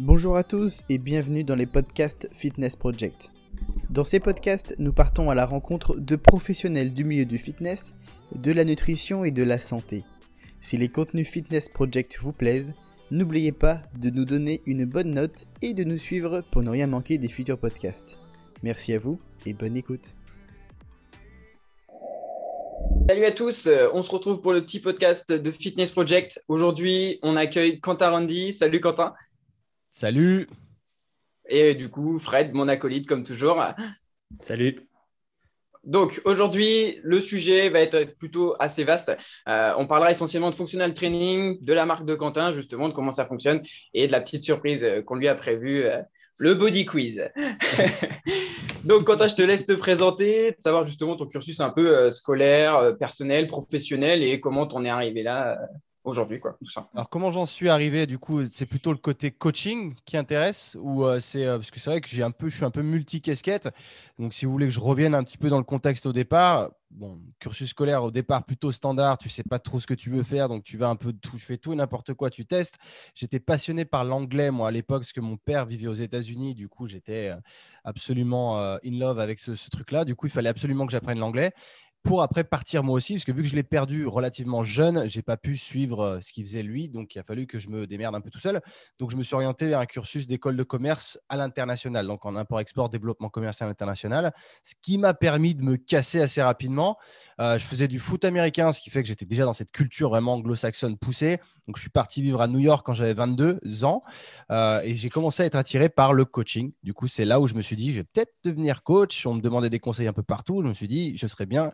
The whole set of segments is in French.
Bonjour à tous et bienvenue dans les podcasts Fitness Project. Dans ces podcasts, nous partons à la rencontre de professionnels du milieu du fitness, de la nutrition et de la santé. Si les contenus Fitness Project vous plaisent, n'oubliez pas de nous donner une bonne note et de nous suivre pour ne rien manquer des futurs podcasts. Merci à vous et bonne écoute. Salut à tous, euh, on se retrouve pour le petit podcast de Fitness Project. Aujourd'hui, on accueille Quentin Randy. Salut Quentin. Salut. Et du coup, Fred, mon acolyte, comme toujours. Salut. Donc aujourd'hui, le sujet va être plutôt assez vaste. Euh, on parlera essentiellement de functional training, de la marque de Quentin, justement, de comment ça fonctionne et de la petite surprise euh, qu'on lui a prévue, euh, le body quiz. Donc Quentin, je te laisse te présenter, savoir justement ton cursus un peu scolaire, personnel, professionnel et comment on est arrivé là aujourd'hui, quoi. Alors, comment j'en suis arrivé Du coup, c'est plutôt le côté coaching qui intéresse ou euh, c'est euh, parce que c'est vrai que j'ai un peu, je suis un peu multi-casquette. Donc, si vous voulez que je revienne un petit peu dans le contexte au départ, bon, cursus scolaire au départ plutôt standard, tu sais pas trop ce que tu veux faire, donc tu vas un peu tout, je fais tout et n'importe quoi, tu testes. J'étais passionné par l'anglais moi à l'époque parce que mon père vivait aux États-Unis, du coup j'étais euh, absolument in love avec ce truc-là. Du coup, il fallait absolument que j'apprenne l'anglais pour après partir moi aussi, parce que vu que je l'ai perdu relativement jeune, j'ai pas pu suivre euh, ce qu'il faisait lui, donc il a fallu que je me démerde un peu tout seul. Donc je me suis orienté vers un cursus d'école de commerce à l'international, donc en import-export, développement commercial international, ce qui m'a permis de me casser assez rapidement. Euh, je faisais du foot américain, ce qui fait que j'étais déjà dans cette culture vraiment anglo-saxonne poussée. Donc je suis parti vivre à New York quand j'avais 22 ans euh, et j'ai commencé à être attiré par le coaching. Du coup, c'est là où je me suis dit, je vais peut-être devenir coach. On me demandait des conseils un peu partout. Je me suis dit, je serais bien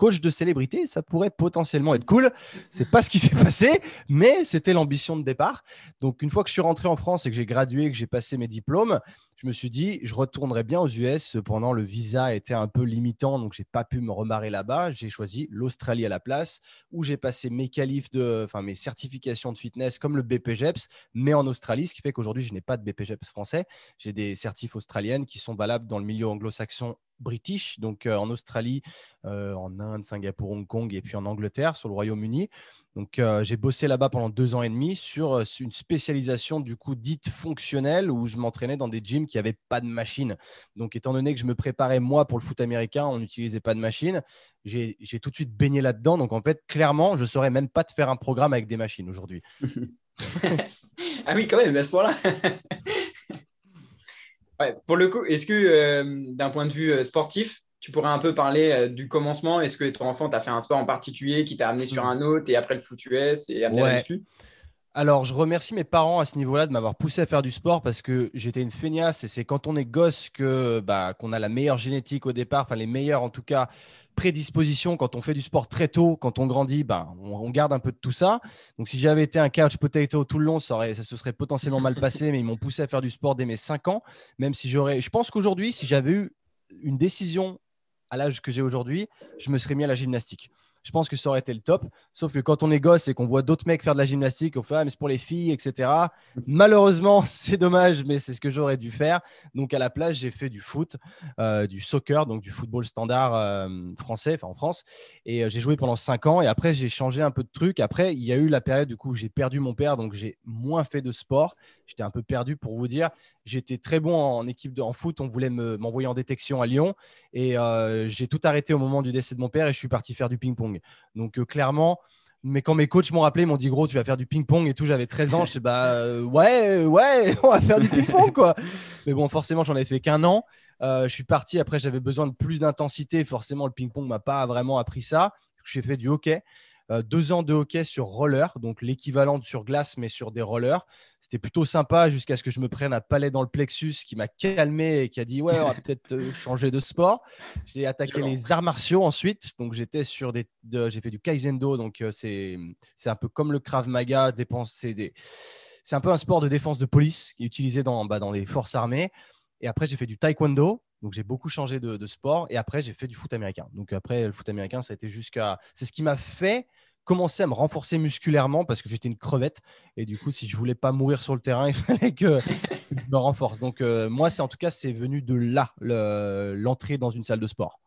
coach de célébrité, ça pourrait potentiellement être cool. C'est pas ce qui s'est passé, mais c'était l'ambition de départ. Donc une fois que je suis rentré en France et que j'ai gradué, que j'ai passé mes diplômes, je me suis dit je retournerai bien aux US. Pendant le visa était un peu limitant, donc j'ai pas pu me remarrer là-bas. J'ai choisi l'Australie à la place, où j'ai passé mes qualifs de, enfin mes certifications de fitness comme le BPGEPS, mais en Australie, ce qui fait qu'aujourd'hui je n'ai pas de BPGEPS français. J'ai des certifs australiennes qui sont valables dans le milieu anglo-saxon british, donc euh, en Australie, euh, en Inde, Singapour, Hong Kong et puis en Angleterre, sur le Royaume-Uni. Donc euh, j'ai bossé là-bas pendant deux ans et demi sur une spécialisation du coup dite fonctionnelle où je m'entraînais dans des gyms qui n'avaient pas de machine. Donc étant donné que je me préparais moi pour le foot américain, on n'utilisait pas de machine, j'ai tout de suite baigné là-dedans. Donc en fait, clairement, je ne saurais même pas te faire un programme avec des machines aujourd'hui. ah oui, quand même, à ce point-là. pour le coup, est-ce que euh, d'un point de vue euh, sportif, tu pourrais un peu parler euh, du commencement Est-ce que ton enfant t'a fait un sport en particulier qui t'a amené sur hmm. un autre et après le foot US et amené ouais. alors, je remercie mes parents à ce niveau-là de m'avoir poussé à faire du sport parce que j'étais une feignasse et c'est quand on est gosse que bah, qu'on a la meilleure génétique au départ, enfin les meilleures en tout cas prédispositions quand on fait du sport très tôt, quand on grandit, bah, on, garde un peu de tout ça. Donc, si j'avais été un couch potato tout le long, ça, aurait, ça se serait potentiellement mal passé, mais ils m'ont poussé à faire du sport dès mes 5 ans, même si j'aurais. Je pense qu'aujourd'hui, si j'avais eu une décision à l'âge que j'ai aujourd'hui, je me serais mis à la gymnastique je pense que ça aurait été le top. Sauf que quand on est gosse et qu'on voit d'autres mecs faire de la gymnastique, on fait ah, mais c'est pour les filles, etc. Malheureusement, c'est dommage, mais c'est ce que j'aurais dû faire. Donc à la place, j'ai fait du foot, euh, du soccer, donc du football standard euh, français, enfin en France. Et euh, j'ai joué pendant cinq ans. Et après, j'ai changé un peu de truc. Après, il y a eu la période du coup où j'ai perdu mon père, donc j'ai moins fait de sport. J'étais un peu perdu pour vous dire. J'étais très bon en équipe de en foot. On voulait m'envoyer en détection à Lyon. Et j'ai tout arrêté au moment du décès de mon père et je suis parti faire du ping-pong. Donc euh, clairement, mais quand mes coachs m'ont rappelé, ils m'ont dit gros, tu vas faire du ping-pong et tout. J'avais 13 ans. Je sais bah euh, ouais, ouais, on va faire du ping-pong quoi. Mais bon, forcément, j'en ai fait qu'un an. Euh, je suis parti. Après, j'avais besoin de plus d'intensité. Forcément, le ping-pong m'a pas vraiment appris ça. J'ai fait du hockey. Euh, deux ans de hockey sur roller, donc l'équivalent sur glace, mais sur des rollers. C'était plutôt sympa jusqu'à ce que je me prenne un palais dans le plexus qui m'a calmé et qui a dit Ouais, on va peut-être euh, changer de sport. J'ai attaqué les arts martiaux ensuite. Donc, j'étais sur des. j'ai fait du Kaizendo, donc euh, c'est un peu comme le Krav Maga. C'est des... un peu un sport de défense de police qui est utilisé dans, bah, dans les forces armées. Et après, j'ai fait du taekwondo. Donc, j'ai beaucoup changé de, sport. Et après, j'ai fait du foot américain. Donc, après, le foot américain, ça a été jusqu'à. C'est ce qui m'a fait commencer à me renforcer musculairement parce que j'étais une crevette. Et du coup, si je voulais pas mourir sur le terrain, il fallait que je me renforce. Donc, euh, moi, c'est en tout cas, c'est venu de là, l'entrée dans une salle de sport.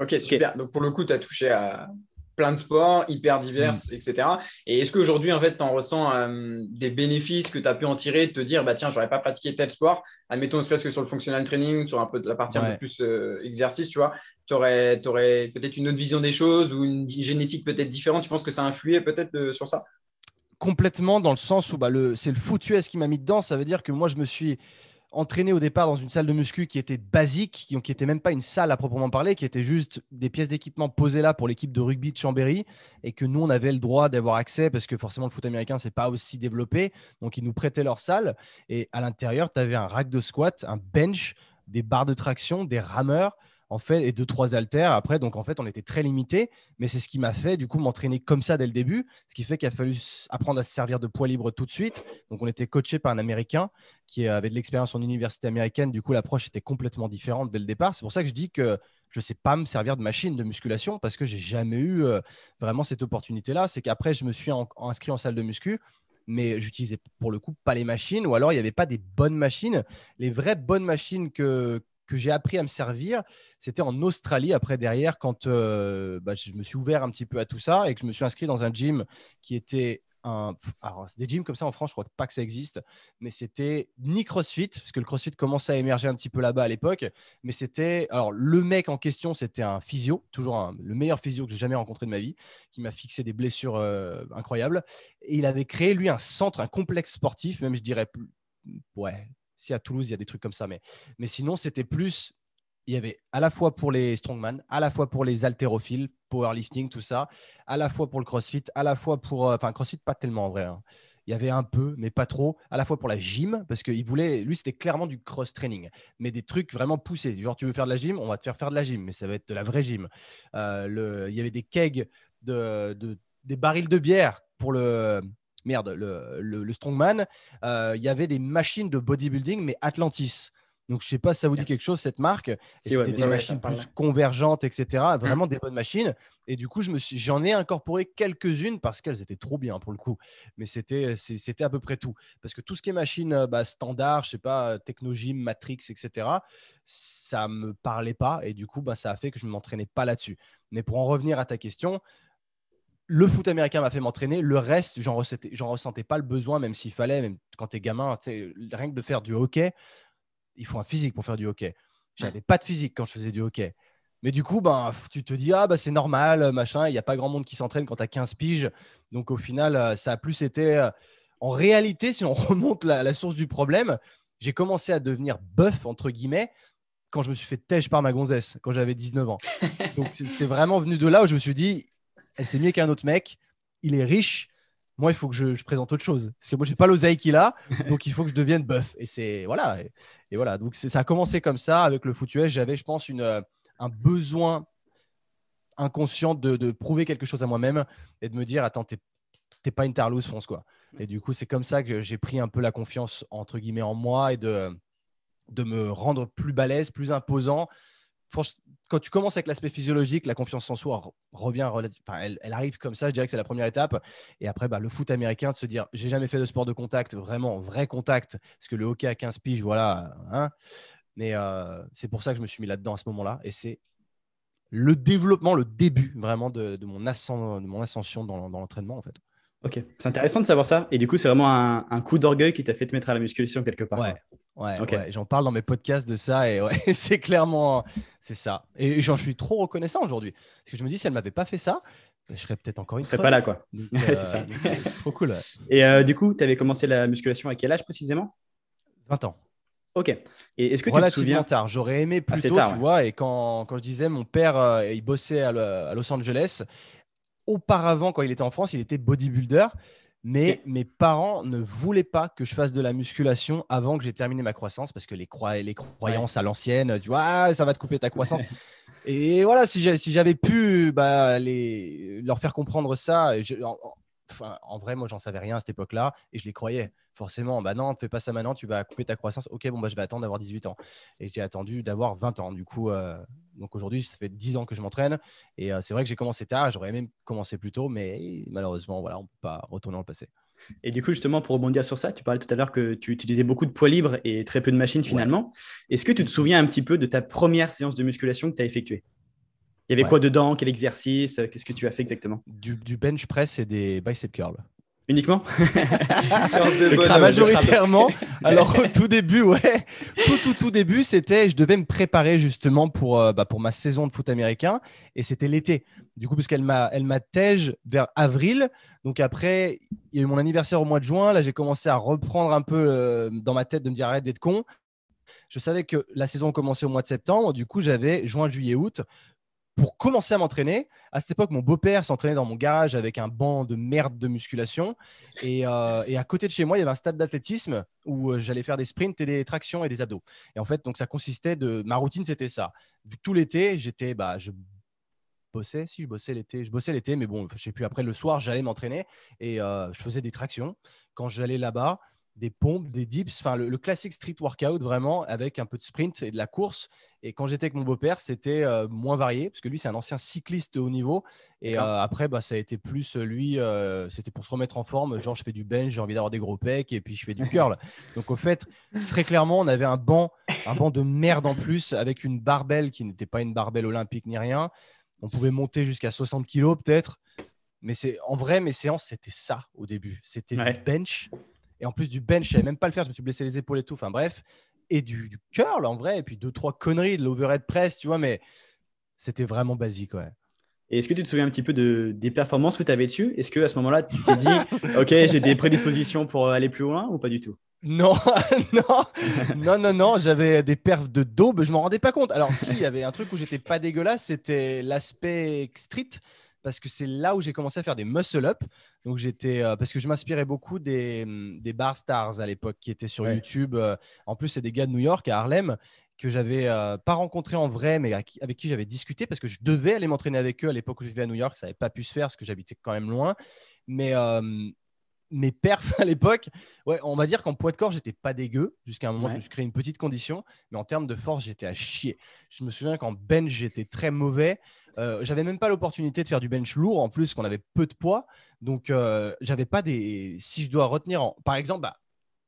Ok, super. Donc, pour le coup, tu as touché à, plein de sports, hyper divers, mm. etc. Et est-ce qu'aujourd'hui, en fait, tu en ressens euh, des bénéfices que tu as pu en tirer, de te dire, bah, tiens, j'aurais pas pratiqué tel sport, admettons, ne serait-ce que sur le functional training, sur un peu de la partie un peu plus euh, exercice, tu vois, tu aurais, aurais peut-être une autre vision des choses ou une génétique peut-être différente? Tu penses que ça a influé peut-être sur ça? Complètement, dans le sens où bah, c'est le foot US qui m'a mis dedans. Ça veut dire que moi, je me suis entraîné au départ dans une salle de muscu qui était basique, qui n'était même pas une salle à proprement parler, qui était juste des pièces d'équipement posées là pour l'équipe de rugby de Chambéry, et que nous, on avait le droit d'avoir accès parce que forcément le foot américain, c'est pas aussi développé. Donc, ils nous prêtaient leur salle, et à l'intérieur, tu avais un rack de squat, un bench, des barres de traction, des rameurs en fait, et deux, trois haltères après. Donc, en fait, on était très limité, mais c'est ce qui m'a fait, du coup, m'entraîner comme ça dès le début, ce qui fait qu'il a fallu apprendre à se servir de poids libre tout de suite. Donc, on était coaché par un Américain qui avait de l'expérience en université américaine. Du coup, l'approche était complètement différente dès le départ. C'est pour ça que je dis que je ne sais pas me servir de machine de musculation parce que j'ai jamais eu euh, vraiment cette opportunité-là. C'est qu'après, je me suis inscrit en salle de muscu mais j'utilisais pour le coup pas les machines ou alors il n'y avait pas des bonnes machines. Les vraies bonnes machines que, que j'ai appris à me servir, c'était en Australie, après derrière, quand euh, bah, je me suis ouvert un petit peu à tout ça et que je me suis inscrit dans un gym qui était un... Alors, des gyms comme ça en France, je crois pas que ça existe, mais c'était ni CrossFit, parce que le CrossFit commençait à émerger un petit peu là-bas à l'époque, mais c'était... Alors, le mec en question, c'était un physio, toujours le meilleur physio que j'ai jamais rencontré de ma vie, qui m'a fixé des blessures euh, incroyables. Et il avait créé, lui, un centre, un complexe sportif, même je dirais, ouais, si à Toulouse, il y a des trucs comme ça. Mais, mais sinon, c'était plus. Il y avait à la fois pour les strongman, à la fois pour les haltérophiles, powerlifting, tout ça, à la fois pour le crossfit, à la fois pour. Euh, enfin, crossfit, pas tellement en vrai. Hein. Il y avait un peu, mais pas trop, à la fois pour la gym, parce qu'il voulait, lui, c'était clairement du cross-training, mais des trucs vraiment poussés. Genre, tu veux faire de la gym, on va te faire faire de la gym, mais ça va être de la vraie gym. Euh, il y avait des kegs, de, des barils de bière pour le, merde, le, strongman, euh, il y avait des machines de bodybuilding, mais Atlantis. Donc, je ne sais pas si ça vous dit quelque chose, cette marque. c'était des machines plus convergentes, etc. Mmh. Vraiment des bonnes machines. Et du coup, j'en ai incorporé quelques-unes parce qu'elles étaient trop bien pour le coup. Mais c'était, c'était à peu près tout. Parce que tout ce qui est machine euh, bah, standard, je sais pas, Technogym, Matrix, etc., ça ne me parlait pas. Et du coup, bah, ça a fait que je ne m'entraînais pas là-dessus. Mais pour en revenir à ta question, le foot américain m'a fait m'entraîner. Le reste, j'en ressentais, ressentais pas le besoin, même s'il fallait, même quand tu es gamin, rien que de faire du hockey, il faut un physique pour faire du hockey. J'avais pas de physique quand je faisais du hockey. Mais du coup, ben, tu te dis, ah, bah, c'est normal, machin, il n'y a pas grand monde qui s'entraîne quand tu as 15 piges. Donc au final, euh, ça a plus été. Euh, en réalité, si on remonte la, la source du problème, j'ai commencé à devenir bœuf, entre guillemets, quand je me suis fait têche par ma gonzesse, quand j'avais 19 ans. Donc c'est vraiment venu de là où je me suis dit, elle s'est mieux qu'un autre mec, il est riche. Moi, il faut que je, présente autre chose. Parce que moi, j'ai pas l'oseille qu'il a, donc il faut que je devienne bœuf. Et c'est voilà. Et, voilà. Donc ça a commencé comme ça avec le foot J'avais, je pense, une, euh, un besoin inconscient de, prouver quelque chose à moi-même et de me dire attends, t'es pas une tarlouse, fonce quoi. Et du coup, c'est comme ça que j'ai pris un peu la confiance entre guillemets en moi et de, de me rendre plus balèze, plus imposant quand tu commences avec l'aspect physiologique, la confiance en soi revient, elle, arrive comme ça. Je dirais que c'est la première étape. Et après, bah, le foot américain, de se dire, j'ai jamais fait de sport de contact, vraiment vrai contact, parce que le hockey à 15 piges, voilà. Hein. Mais euh, c'est pour ça que je me suis mis là-dedans à ce moment-là. Et c'est le développement, le début vraiment de, mon, ascension dans, l'entraînement, en fait. Ok, c'est intéressant de savoir ça. Et du coup, c'est vraiment un, coup d'orgueil qui t'a fait te mettre à la musculation quelque part. Ouais, ouais, j'en parle dans mes podcasts de ça et ouais, c'est clairement c'est ça. Et j'en suis trop reconnaissant aujourd'hui parce que je me dis si elle m'avait pas fait ça, je serais peut-être encore une. Je serais pas là quoi. c'est ça. Euh, c'est trop cool. Et euh, du coup, tu avais commencé la musculation à quel âge précisément? 20 ans. Ok. Et est-ce que tu te souviens? tard J'aurais aimé plus tôt, tu vois. Et quand, quand, je disais, mon père, euh, il bossait à, à Los Angeles auparavant, quand il était en France, il était bodybuilder. Mais mes parents ne voulaient pas que je fasse de la musculation avant que j'ai terminé ma croissance parce que les, les croyances à l'ancienne, tu vois, ah, ça va te couper ta croissance. Et voilà, si j'avais pu bah, les, leur faire comprendre ça, en, vrai, moi, j'en savais rien à cette époque-là et je les croyais. Forcément, bah non, ne fais pas ça maintenant, tu vas couper ta croissance. Ok, bon, bah, je vais attendre d'avoir 18 ans. Et j'ai attendu d'avoir 20 ans. Du coup, euh, donc aujourd'hui, ça fait 10 ans que je m'entraîne. Et euh, c'est vrai que j'ai commencé tard, j'aurais même commencé plus tôt, mais malheureusement, voilà, on ne peut pas retourner dans le passé. Et du coup, justement, pour rebondir sur ça, tu parlais tout à l'heure que tu utilisais beaucoup de poids libres et très peu de machines finalement. Est-ce que tu te souviens un petit peu de ta première séance de musculation que tu as effectuée? Il y avait quoi dedans? Quel exercice? Qu'est-ce que tu as fait exactement? Du, bench press et des bicep curls. Uniquement? Majoritairement. Alors au tout début, ouais, tout tout tout début, c'était, je devais me préparer justement pour euh, bah, pour ma saison de foot américain et c'était l'été. Du coup, parce qu'elle m'a elle m'a tège vers avril. Donc après, il y a eu mon anniversaire au mois de juin. Là, j'ai commencé à reprendre un peu euh, dans ma tête de me dire arrête d'être con. Je savais que la saison commençait au mois de septembre. Du coup, j'avais juin, juillet, août pour commencer à m'entraîner. À cette époque, mon beau-père s'entraînait dans mon garage avec un banc de merde de musculation. Et, euh, à côté de chez moi, il y avait un stade d'athlétisme où euh, j'allais faire des sprints et des tractions et des abdos. Et en fait, donc ça consistait de. Ma routine, c'était ça. Vu tout l'été, j'étais. Bah, je bossais, si je bossais l'été, je bossais l'été, mais bon, je sais plus. Après, le soir, j'allais m'entraîner et euh, je faisais des tractions. Quand j'allais là-bas, des pompes, des dips, enfin le, classique street workout vraiment avec un peu de sprint et de la course. Et quand j'étais avec mon beau-père, c'était euh, moins varié parce que lui c'est un ancien cycliste haut niveau. Et euh, après, bah, ça a été plus euh, lui, c'était pour se remettre en forme. Genre je fais du bench, j'ai envie d'avoir des gros pecs et puis je fais du curl. Donc au fait, très clairement, on avait un banc, un banc de merde en plus avec une barbelle qui n'était pas une barbelle olympique ni rien. On pouvait monter jusqu'à 60 kilos peut-être. Mais c'est en vrai, mes séances, c'était ça au début. C'était du bench et en plus du bench, je savais même pas le faire, je me suis blessé les épaules et tout. Enfin bref, et du, du curl en vrai, et puis deux, trois conneries, de l'overhead press, tu vois, mais c'était vraiment basique, ouais. Et est-ce que tu te souviens un petit peu de, des performances que tu avais dessus? Est-ce que à ce moment-là, tu t'es dit, OK, j'ai des prédispositions pour aller plus loin ou pas du tout? Non, non, non, non, non, j'avais des perfs de daube, je m'en rendais pas compte. Alors, si, il y avait un truc où j'étais pas dégueulasse, c'était l'aspect street parce que c'est là où j'ai commencé à faire des muscle up. Donc j'étais euh, parce que je m'inspirais beaucoup des, mm, des bar stars à l'époque qui étaient sur YouTube. Euh. en plus, c'est des gars de New York à Harlem que j'avais euh, pas rencontré en vrai, mais avec qui j'avais discuté parce que je devais aller m'entraîner avec eux à l'époque où je vivais à New York. Ça n'avait pas pu se faire parce que j'habitais quand même loin. Mais mes perfs à l'époque, ouais, on va dire qu'en poids de corps, j'étais pas dégueu. Jusqu'à un moment, je me suis créé une petite condition. Mais en termes de force, j'étais à chier. Je me souviens qu'en bench, j'étais très mauvais. Euh, j'avais même pas l'opportunité de faire du bench lourd en plus qu'on avait peu de poids. Donc euh, j'avais pas des. Si je dois retenir, par exemple, bah,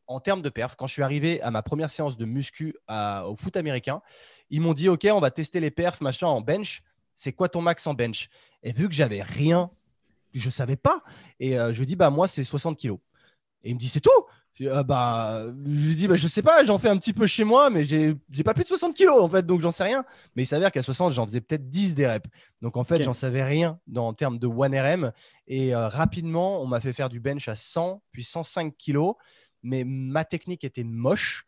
en termes de perf, quand je suis arrivé à ma première séance de muscu au foot américain, ils m'ont dit OK, on va tester les perfs machin en bench. C'est quoi ton max en bench? Et vu que j'avais rien, je savais pas. Et euh, je dis bah moi c'est 60 kilos. Et il me dit c'est tout? Euh, bah, je lui dis, bah, je sais pas, j'en fais un petit peu chez moi, mais j'ai pas plus de 60 kilos en fait, donc j'en sais rien. Mais il s'avère qu'à 60, j'en faisais peut-être 10 des reps. Donc en fait, j'en savais rien dans, en termes de 1RM. Et euh, rapidement, on m'a fait faire du bench à 100, puis 105 kilos. Mais ma technique était moche.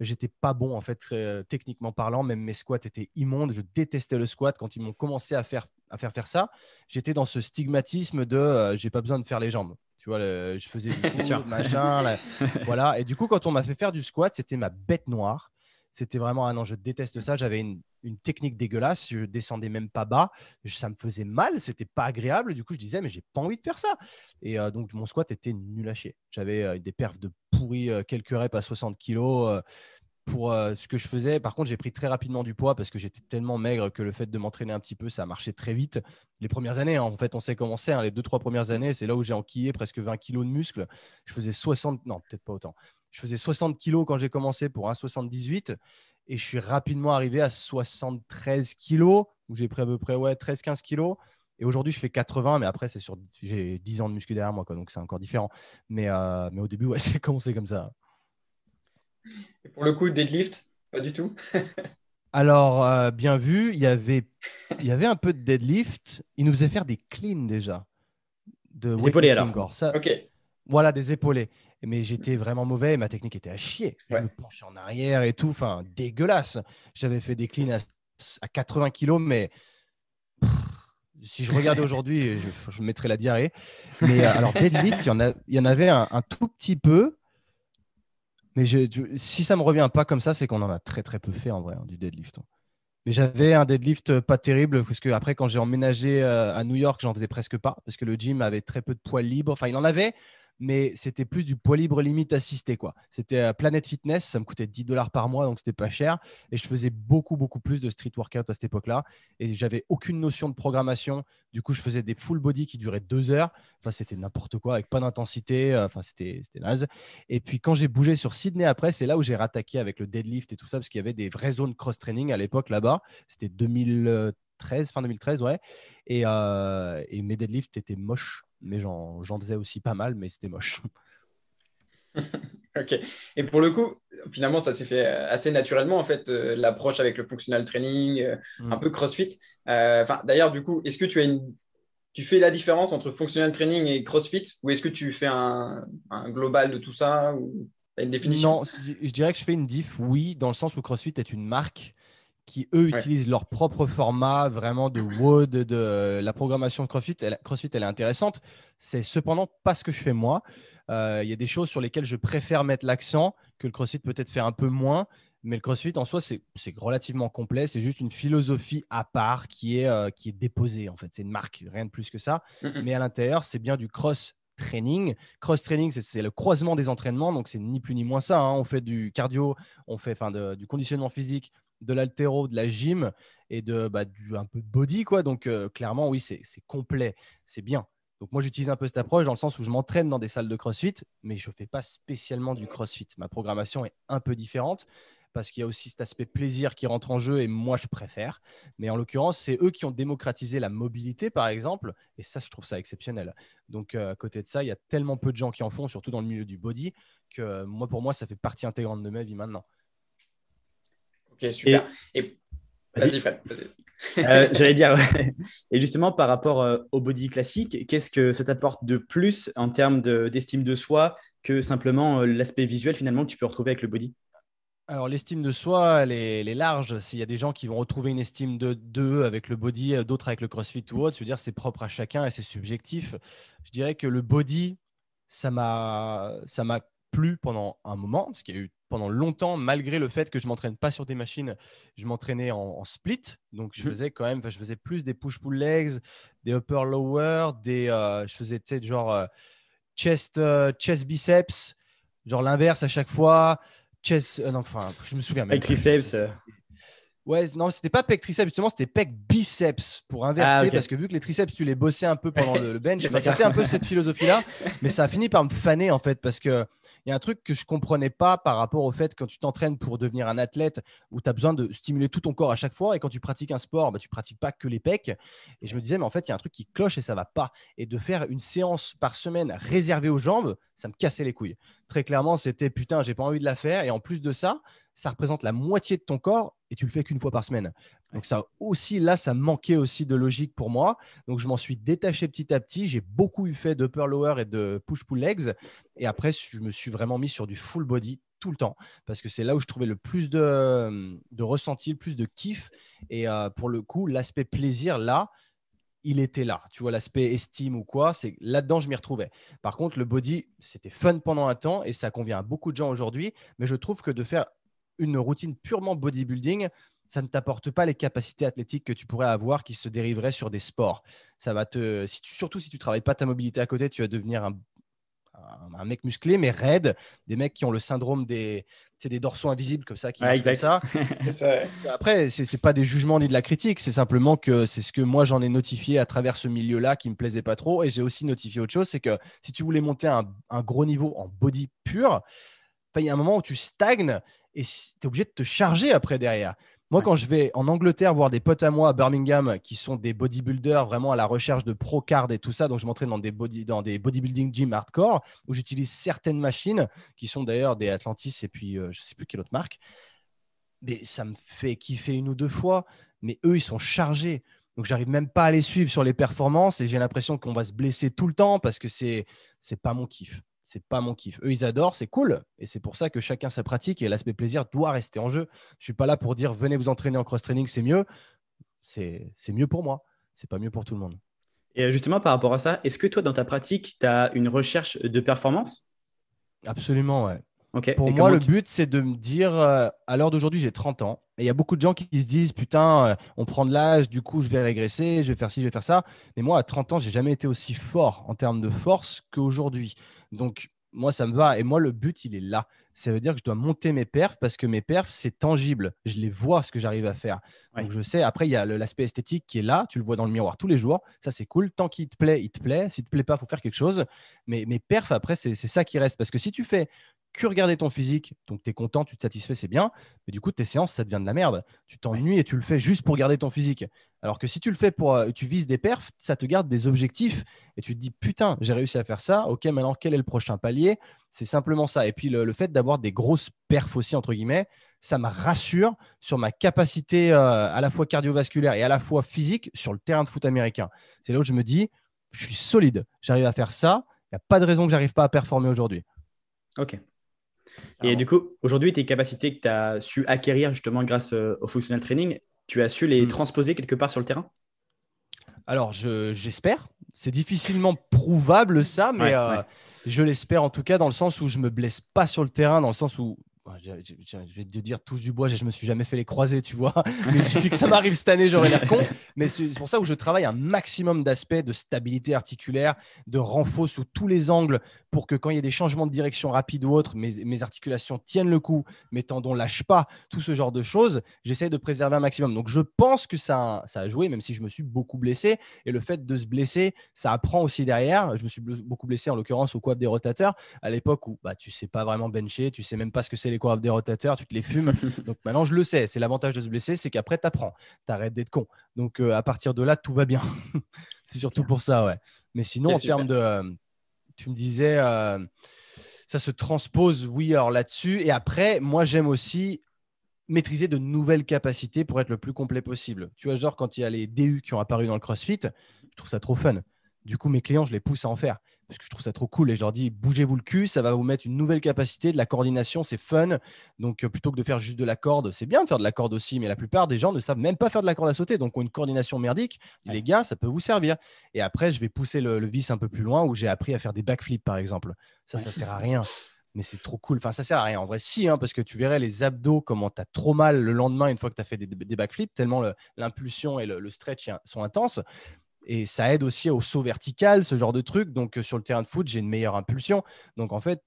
J'étais pas bon en fait, euh, techniquement parlant. Même mes squats étaient immondes. Je détestais le squat quand ils m'ont commencé à faire, à faire faire ça. J'étais dans ce stigmatisme de j'ai pas besoin de faire les jambes. Tu vois, je faisais du machin. voilà. Et du coup, quand on m'a fait faire du squat, c'était ma bête noire. C'était vraiment, ah non, je déteste ça. J'avais une, technique dégueulasse. Je descendais même pas bas. Ça me faisait mal. C'était pas agréable. Du coup, je disais, mais j'ai pas envie de faire ça. Et euh, donc, mon squat était nul à chier. J'avais euh, des perfs de pourri, euh, quelques reps à 60 kilos pour euh, ce que je faisais. Par contre, j'ai pris très rapidement du poids parce que j'étais tellement maigre que le fait de m'entraîner un petit peu, ça a marché très vite. Les premières années, hein, en fait, on sait comment c'est. Hein, les deux, trois premières années, c'est là où j'ai enquillé presque 20 kilos de muscles. Je faisais 60, non, peut-être pas autant. Je faisais 60 kilos quand j'ai commencé pour 1,78 et je suis rapidement arrivé à 73 kilos où j'ai pris à peu près ouais, 13-15 kilos. Et aujourd'hui, je fais 80, mais après, c'est sur j'ai 10 ans de muscu derrière moi, donc c'est encore différent. Mais, euh, mais au début, ouais, c'est commencé comme ça. Et pour le coup, deadlift, pas du tout. Alors, euh, bien vu, il y, avait, il y avait un peu de deadlift. Il nous faisait faire des cleans déjà. De des épaulés alors. Ça, ok. Voilà, des épaulés. Mais j'étais vraiment mauvais ma technique était à chier. Je me penchais en arrière et tout. Enfin, dégueulasse. J'avais fait des cleans à, 80 kilos, mais si je regardais aujourd'hui, je, je, mettrais la diarrhée. Mais euh, alors, deadlift, il y en, a, il y en avait un, un tout petit peu. Mais si ça me revient pas comme ça, c'est qu'on en a très très peu fait en vrai, hein, du deadlift. Hein. Mais j'avais un deadlift pas terrible parce que après, quand j'ai emménagé euh, à New York, j'en faisais presque pas parce que le gym avait très peu de poids libre. Enfin, il en avait, mais c'était plus du poids libre limite assisté. quoi. C'était Planet Fitness, ça me coûtait 10 dollars par mois, donc c'était pas cher. Et je faisais beaucoup, beaucoup plus de street workout à cette époque-là. Et j'avais aucune notion de programmation. Du coup, je faisais des full body qui duraient deux heures. Enfin, c'était n'importe quoi, avec pas d'intensité. Euh, enfin, c'était naze. Et puis, quand j'ai bougé sur Sydney après, c'est là où j'ai rattaqué avec le deadlift et tout ça, parce qu'il y avait des vraies zones cross-training à l'époque là-bas. C'était 2000. 2013, fin 2013, ouais. Et, et mes deadlifts étaient moches, mais j'en faisais aussi pas mal, mais c'était moche. ok. Et pour le coup, finalement, ça s'est fait assez naturellement, en fait, l'approche avec le functional training, un mm. peu CrossFit. Enfin, D'ailleurs, du coup, est-ce que tu as une tu fais la différence entre functional training et CrossFit ou est-ce que tu fais un, global de tout ça ou as une définition? Non, je dirais que je fais une diff, oui, dans le sens où CrossFit est une marque qui, eux, utilisent leur propre format, vraiment de WOD, de, la programmation de CrossFit. Elle, CrossFit, elle est intéressante. C'est cependant pas ce que je fais moi. Euh, il y a des choses sur lesquelles je préfère mettre l'accent que le CrossFit peut-être fait un peu moins. Mais le CrossFit en soi, c'est relativement complet. C'est juste une philosophie à part qui est, euh, qui est déposée. En fait, c'est une marque, rien de plus que ça. Mais à l'intérieur, c'est bien du cross training. Cross training, c'est le croisement des entraînements. Donc, c'est ni plus ni moins ça. Hein. On fait du cardio, on fait du conditionnement physique, de l'altéro, de la gym et de, bah, du, un peu de body. Quoi. Donc, euh, clairement, oui, c'est complet. C'est bien. Donc moi, j'utilise un peu cette approche dans le sens où je m'entraîne dans des salles de CrossFit, mais je ne fais pas spécialement du CrossFit. Ma programmation est un peu différente parce qu'il y a aussi cet aspect plaisir qui rentre en jeu et moi je préfère. Mais en l'occurrence, c'est eux qui ont démocratisé la mobilité, par exemple, et ça, je trouve ça exceptionnel. Donc euh, à côté de ça, il y a tellement peu de gens qui en font, surtout dans le milieu du body, que euh, moi, pour moi, ça fait partie intégrante de ma vie maintenant. Ok, super. Et... Vas-y, Fred. Euh, j'allais dire, et justement par rapport au body classique, qu'est-ce que ça t'apporte de plus en termes d'estime de, soi que simplement l'aspect visuel finalement que tu peux retrouver avec le body? Alors, l'estime de soi, elle est, large. S'il y a des gens qui vont retrouver une estime de deux avec le body, euh, d'autres avec le crossfit ou autre, je veux dire, c'est propre à chacun et c'est subjectif. Je dirais que le body, ça m'a plu pendant un moment, parce qu'il y a eu pendant longtemps, malgré le fait que je m'entraîne pas sur des machines, je m'entraînais en, split. Donc, je mmh. faisais quand même, je faisais plus des push-pull legs, des upper-lower, des, euh, je faisais peut-être genre euh, chest, chest biceps, genre l'inverse à chaque fois. Chess, euh, non, enfin, je me souviens même. triceps. Euh. Ouais, non, c'était pas pec triceps, justement, c'était pec biceps pour inverser, ah, parce que vu que les triceps, tu les bossais un peu pendant le, bench, c'était un peu cette philosophie-là, mais ça a fini par me faner en fait, parce que il y a un truc que je comprenais pas par rapport au fait quand tu t'entraînes pour devenir un athlète où tu as besoin de stimuler tout ton corps à chaque fois et quand tu pratiques un sport, bah, tu pratiques pas que les pecs. Et je me disais, mais en fait, il y a un truc qui cloche et ça va pas. Et de faire une séance par semaine réservée aux jambes, ça me cassait les couilles. Très clairement, c'était putain, j'ai pas envie de la faire. Et en plus de ça, ça représente la moitié de ton corps et tu le fais qu'une fois par semaine. Donc ça aussi, là, ça manquait aussi de logique pour moi. Donc je m'en suis détaché petit à petit. J'ai beaucoup eu fait de upper lower et de push pull legs. Et après, je me suis vraiment mis sur du full body tout le temps parce que c'est là où je trouvais le plus de, de ressenti, le plus de kiff. Et euh, pour le coup, l'aspect plaisir, là, il était là. Tu vois, l'aspect estime ou quoi, c'est là-dedans, je m'y retrouvais. Par contre, le body, c'était fun pendant un temps et ça convient à beaucoup de gens aujourd'hui. Mais je trouve que de faire une routine purement bodybuilding, ça ne t'apporte pas les capacités athlétiques que tu pourrais avoir qui se dériveraient sur des sports. Ça va te, si tu, surtout si tu travailles pas ta mobilité à côté, tu vas devenir un, un, mec musclé mais raide, des mecs qui ont le syndrome des, des dorsaux invisibles comme ça, qui comme ça. Après, c'est n'est pas des jugements ni de la critique, c'est simplement que c'est ce que moi j'en ai notifié à travers ce milieu-là qui me plaisait pas trop. Et j'ai aussi notifié autre chose, c'est que si tu voulais monter un, un gros niveau en body pur, il y a un moment où tu stagnes et tu es obligé de te charger après derrière. Moi, quand je vais en Angleterre voir des potes à moi à Birmingham qui sont des bodybuilders vraiment à la recherche de pro card et tout ça, donc je m'entraîne dans des, body, dans des bodybuilding gym hardcore où j'utilise certaines machines qui sont d'ailleurs des Atlantis et puis euh, je ne sais plus quelle autre marque. Mais ça me fait kiffer une ou deux fois. Mais eux, ils sont chargés. Donc, j'arrive même pas à les suivre sur les performances et j'ai l'impression qu'on va se blesser tout le temps parce que c'est c'est pas mon kiff c'est pas mon kiff. Eux, ils adorent, c'est cool. Et c'est pour ça que chacun sa pratique et l'aspect plaisir doit rester en jeu. Je suis pas là pour dire venez vous entraîner en cross-training, c'est mieux. C'est mieux pour moi. C'est pas mieux pour tout le monde. Et euh, justement, par rapport à ça, est-ce que toi, dans ta pratique, tu as une recherche de performance? Absolument, ouais. Pour moi, le but, c'est de me dire, euh, à l'heure d'aujourd'hui, j'ai 30 ans. Et il y a beaucoup de gens qui se disent, putain, euh, on prend de l'âge, du coup, je vais régresser, je vais faire ci, je vais faire ça. Mais moi, à 30 ans, j'ai jamais été aussi fort en termes de force qu'aujourd'hui. Donc, moi, ça me va. Et moi, le but, il est là. Ça veut dire que je dois monter mes perfs parce que mes perfs, c'est tangible. Je les vois, ce que j'arrive à faire. Donc, je sais. Après, il y a l'aspect esthétique qui est là. Tu le vois dans le miroir tous les jours. Ça, c'est cool. Tant qu'il te plaît, il te plaît. S'il te plaît pas, il faut faire quelque chose. Mais mes perfs, après, c'est ça qui reste. Parce que si tu fais que regarder ton physique, donc tu es content, tu te satisfais, c'est bien, mais du coup, tes séances, ça devient de la merde. Tu t'ennuies et tu le fais juste pour garder ton physique. Alors que si tu le fais pour, euh, tu vises des perfs, ça te garde des objectifs et tu te dis, putain, j'ai réussi à faire ça, ok, maintenant, quel est le prochain palier? C'est simplement ça. Et puis, le, fait d'avoir des grosses perfs aussi, entre guillemets, ça me rassure sur ma capacité euh, à la fois cardiovasculaire et à la fois physique sur le terrain de foot américain. C'est là où je me dis, je suis solide, j'arrive à faire ça, il n'y a pas de raison que j'arrive pas à performer aujourd'hui. Ok. Et du coup, aujourd'hui, tes capacités que tu as su acquérir justement grâce euh, au functional training, tu as su les hmm. transposer quelque part sur le terrain? Alors, j'espère. c'est difficilement prouvable ça, mais euh, je l'espère en tout cas dans le sens où je me blesse pas sur le terrain, dans le sens où je, vais te dire touche du bois, je me suis jamais fait les croiser, tu vois. Mais il suffit que ça m'arrive cette année, j'aurais l'air con. Mais c'est pour ça où je travaille un maximum d'aspects de stabilité articulaire, de renfort sous tous les angles pour que quand il y a des changements de direction rapides ou autres, mes, articulations tiennent le coup, mes tendons lâchent pas, tout ce genre de choses. J'essaie de préserver un maximum. Donc je pense que ça, ça a joué, même si je me suis beaucoup blessé. Et le fait de se blesser, ça apprend aussi derrière. Je me suis beaucoup blessé en l'occurrence au coiffe des rotateurs à l'époque où bah, tu sais pas vraiment bencher, tu sais même pas ce que c'est les coiffes des rotateurs, tu te les fumes. Donc maintenant, je le sais. C'est l'avantage de se blesser, c'est qu'après, tu apprends. Tu arrêtes d'être con. Donc euh, à partir de là, tout va bien. c'est surtout pour ça, ouais. Mais sinon, en termes de. Euh, tu me disais, euh, ça se transpose, oui, alors là-dessus. Et après, moi, j'aime aussi maîtriser de nouvelles capacités pour être le plus complet possible. Tu vois, genre quand il y a les DU qui ont apparu dans le CrossFit, je trouve ça trop fun. Du coup, mes clients, je les pousse à en faire parce que je trouve ça trop cool et je leur dis bougez-vous le cul, ça va vous mettre une nouvelle capacité, de la coordination, c'est fun. Donc, euh, plutôt que de faire juste de la corde, c'est bien de faire de la corde aussi, mais la plupart des gens ne savent même pas faire de la corde à sauter, donc ont une coordination merdique. Les gars, ça peut vous servir. Et après, je vais pousser le, vis un peu plus loin où j'ai appris à faire des backflips, par exemple. Ça, ça sert à rien. Mais c'est trop cool. Enfin, ça sert à rien. En vrai, si, hein, parce que tu verrais les abdos, comment tu as trop mal le lendemain une fois que tu as fait des, backflips, tellement l'impulsion et le, le stretch sont intenses et ça aide aussi au saut vertical, ce genre de truc. Donc, euh, sur le terrain de foot, j'ai une meilleure impulsion. Donc, en fait,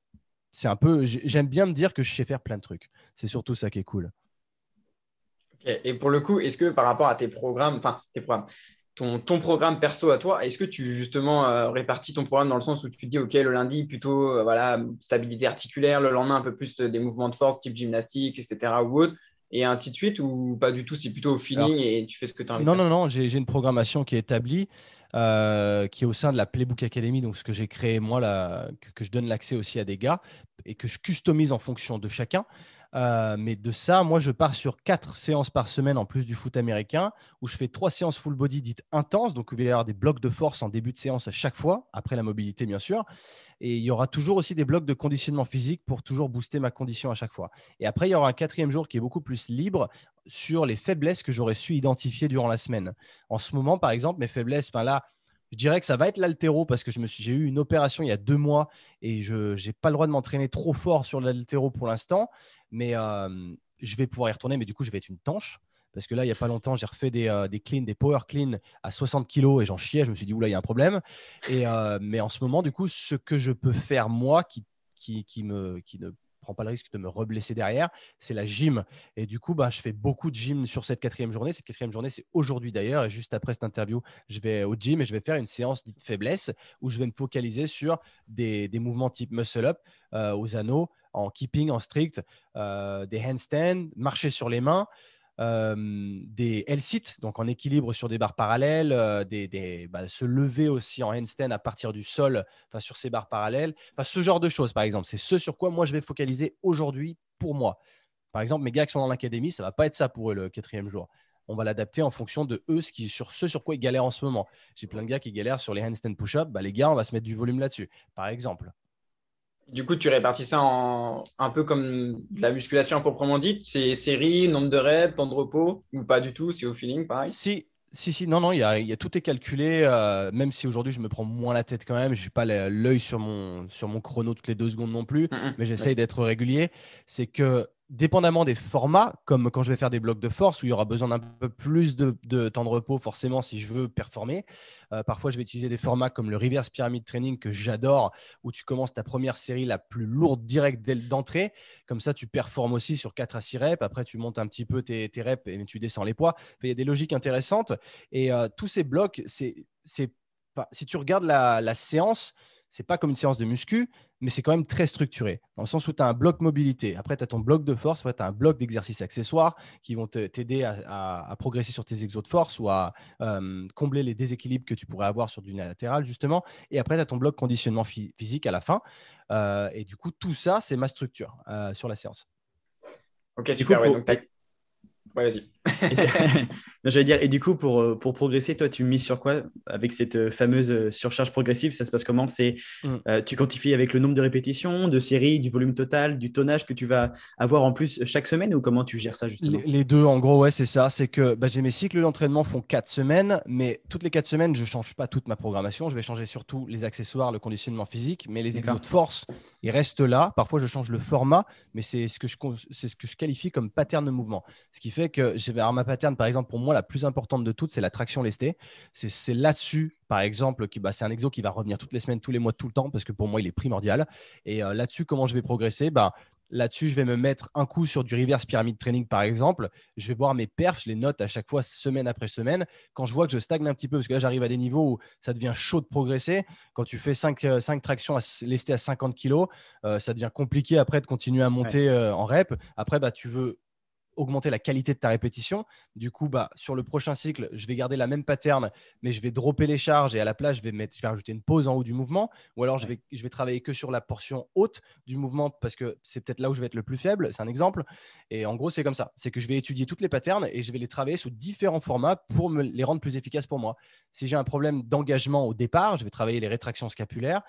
c'est un peu. J'aime bien me dire que je sais faire plein de trucs. C'est surtout ça qui est cool. Et pour le coup, est-ce que par rapport à tes programmes, enfin, tes programmes, ton, ton, programme perso à toi, est-ce que tu justement euh, répartis ton programme dans le sens où tu te dis, OK, le lundi, plutôt euh, voilà, stabilité articulaire, le lendemain, un peu plus des mouvements de force, type gymnastique, etc. ou autre et ainsi de suite ou pas du tout C'est plutôt au feeling et tu fais ce que tu as envie Non, non, non, j'ai une programmation qui est établie, euh, qui est au sein de la Playbook Academy, donc ce que j'ai créé moi, là, que, je donne l'accès aussi à des gars et que je customise en fonction de chacun. Euh, mais de ça, moi, je pars sur quatre séances par semaine en plus du foot américain, où je fais trois séances full body dites intenses. Donc, il va y avoir des blocs de force en début de séance à chaque fois, après la mobilité, bien sûr. Et il y aura toujours aussi des blocs de conditionnement physique pour toujours booster ma condition à chaque fois. Et après, il y aura un quatrième jour qui est beaucoup plus libre sur les faiblesses que j'aurais su identifier durant la semaine. En ce moment, par exemple, mes faiblesses, enfin là, je dirais que ça va être l'altéro parce que je me suis, j'ai eu une opération il y a deux mois et je n'ai pas le droit de m'entraîner trop fort sur l'altéro pour l'instant. Mais euh, je vais pouvoir y retourner. Mais du coup, je vais être une tanche. Parce que là, il n'y a pas longtemps, j'ai refait des, euh, des clean, des power clean à 60 kg et j'en chiais. Je me suis dit, oula, il y a un problème. Et, euh, mais en ce moment, du coup, ce que je peux faire moi qui, qui, qui, me, qui ne prends pas le risque de me reblesser derrière, c'est la gym. Et du coup, bah, je fais beaucoup de gym sur cette quatrième journée. Cette quatrième journée, c'est aujourd'hui d'ailleurs. Et juste après cette interview, je vais au gym et je vais faire une séance dite faiblesse où je vais me focaliser sur des, mouvements type muscle up euh, aux anneaux, en keeping, en strict, euh, des handstands, marcher sur les mains. Des L-sit, donc en équilibre sur des barres parallèles, des, bah, se lever aussi en handstand à partir du sol, sur ces barres parallèles, ce genre de choses par exemple. C'est ce sur quoi moi je vais focaliser aujourd'hui pour moi. Par exemple, mes gars qui sont dans l'académie, ça va pas être ça pour eux le quatrième jour. On va l'adapter en fonction de eux, ce, qui, sur ce sur quoi ils galèrent en ce moment. J'ai plein de gars qui galèrent sur les handstand push-up. Bah, les gars, on va se mettre du volume là-dessus, par exemple. Du coup, tu répartis ça en un peu comme de la musculation proprement dite. C'est série, nombre de reps, temps de repos, ou pas du tout, c'est au feeling, pareil? Si, si, si, non, non, il y a, tout est calculé, euh, même si aujourd'hui je me prends moins la tête quand même, je n'ai pas l'œil sur mon, sur mon chrono toutes les deux secondes non plus, mais j'essaye d'être régulier. C'est que dépendamment des formats, comme quand je vais faire des blocs de force où il y aura besoin d'un peu plus de, temps de repos, forcément, si je veux performer. Euh, parfois, je vais utiliser des formats comme le reverse pyramid training que j'adore, où tu commences ta première série la plus lourde direct d'entrée. Comme ça, tu performes aussi sur 4 à 6 reps. Après, tu montes un petit peu tes, reps et tu descends les poids. Il y a des logiques intéressantes. Et euh, tous ces blocs, c'est, si tu regardes la séance, c'est pas comme une séance de muscu, mais c'est quand même très structuré, dans le sens où tu as un bloc mobilité. Après, tu as ton bloc de force, après, tu as un bloc d'exercices accessoires qui vont t'aider à, progresser sur tes exos de force ou à euh, combler les déséquilibres que tu pourrais avoir sur du latéral, justement. Et après, tu as ton bloc conditionnement physique à la fin. Euh, et du coup, tout ça, c'est ma structure euh, sur la séance. Ok, super. ouais, donc, Ouais, vas-y. J'allais dire, et du coup, pour, euh, pour progresser, toi, tu mises sur quoi avec cette euh, fameuse euh, surcharge progressive? Ça se passe comment? C'est mm. Tu quantifies avec le nombre de répétitions, de séries, du volume total, du tonnage que tu vas avoir en plus chaque semaine ou comment tu gères ça justement? Les, deux, en gros, ouais, c'est ça. C'est que bah, j'ai mes cycles d'entraînement font quatre semaines, mais toutes les quatre semaines, je ne change pas toute ma programmation. Je vais changer surtout les accessoires, le conditionnement physique, mais les exos de force, ils restent là. Parfois, je change le format, mais c'est ce, que je, ce que je qualifie comme pattern de mouvement. Ce qui fait que je vais avoir ma pattern, par exemple, pour moi, la plus importante de toutes, c'est la traction lestée. C'est là-dessus, par exemple, qui, bah, c'est un exo qui va revenir toutes les semaines, tous les mois, tout le temps, parce que pour moi, il est primordial. Et euh, là-dessus, comment je vais progresser? Bah, Là-dessus, je vais me mettre un coup sur du reverse pyramide training, par exemple. Je vais voir mes perfs, je les note à chaque fois, semaine après semaine. Quand je vois que je stagne un petit peu, parce que là, j'arrive à des niveaux où ça devient chaud de progresser. Quand tu fais 5, 5 euh, tractions à lester à 50 kg, euh, ça devient compliqué après de continuer à monter en rep. Après, bah, tu veux augmenter la qualité de ta répétition. Du coup, bah, sur le prochain cycle, je vais garder la même pattern, mais je vais dropper les charges et à la place, je vais, mettre, je vais rajouter une pause en haut du mouvement. Ou alors, je vais, je vais travailler que sur la portion haute du mouvement parce que c'est peut-être là où je vais être le plus faible. C'est un exemple. Et en gros, c'est comme ça. C'est que je vais étudier toutes les patterns et je vais les travailler sous différents formats pour me les rendre plus efficaces pour moi. Si j'ai un problème d'engagement au départ, je vais travailler les rétractions scapulaires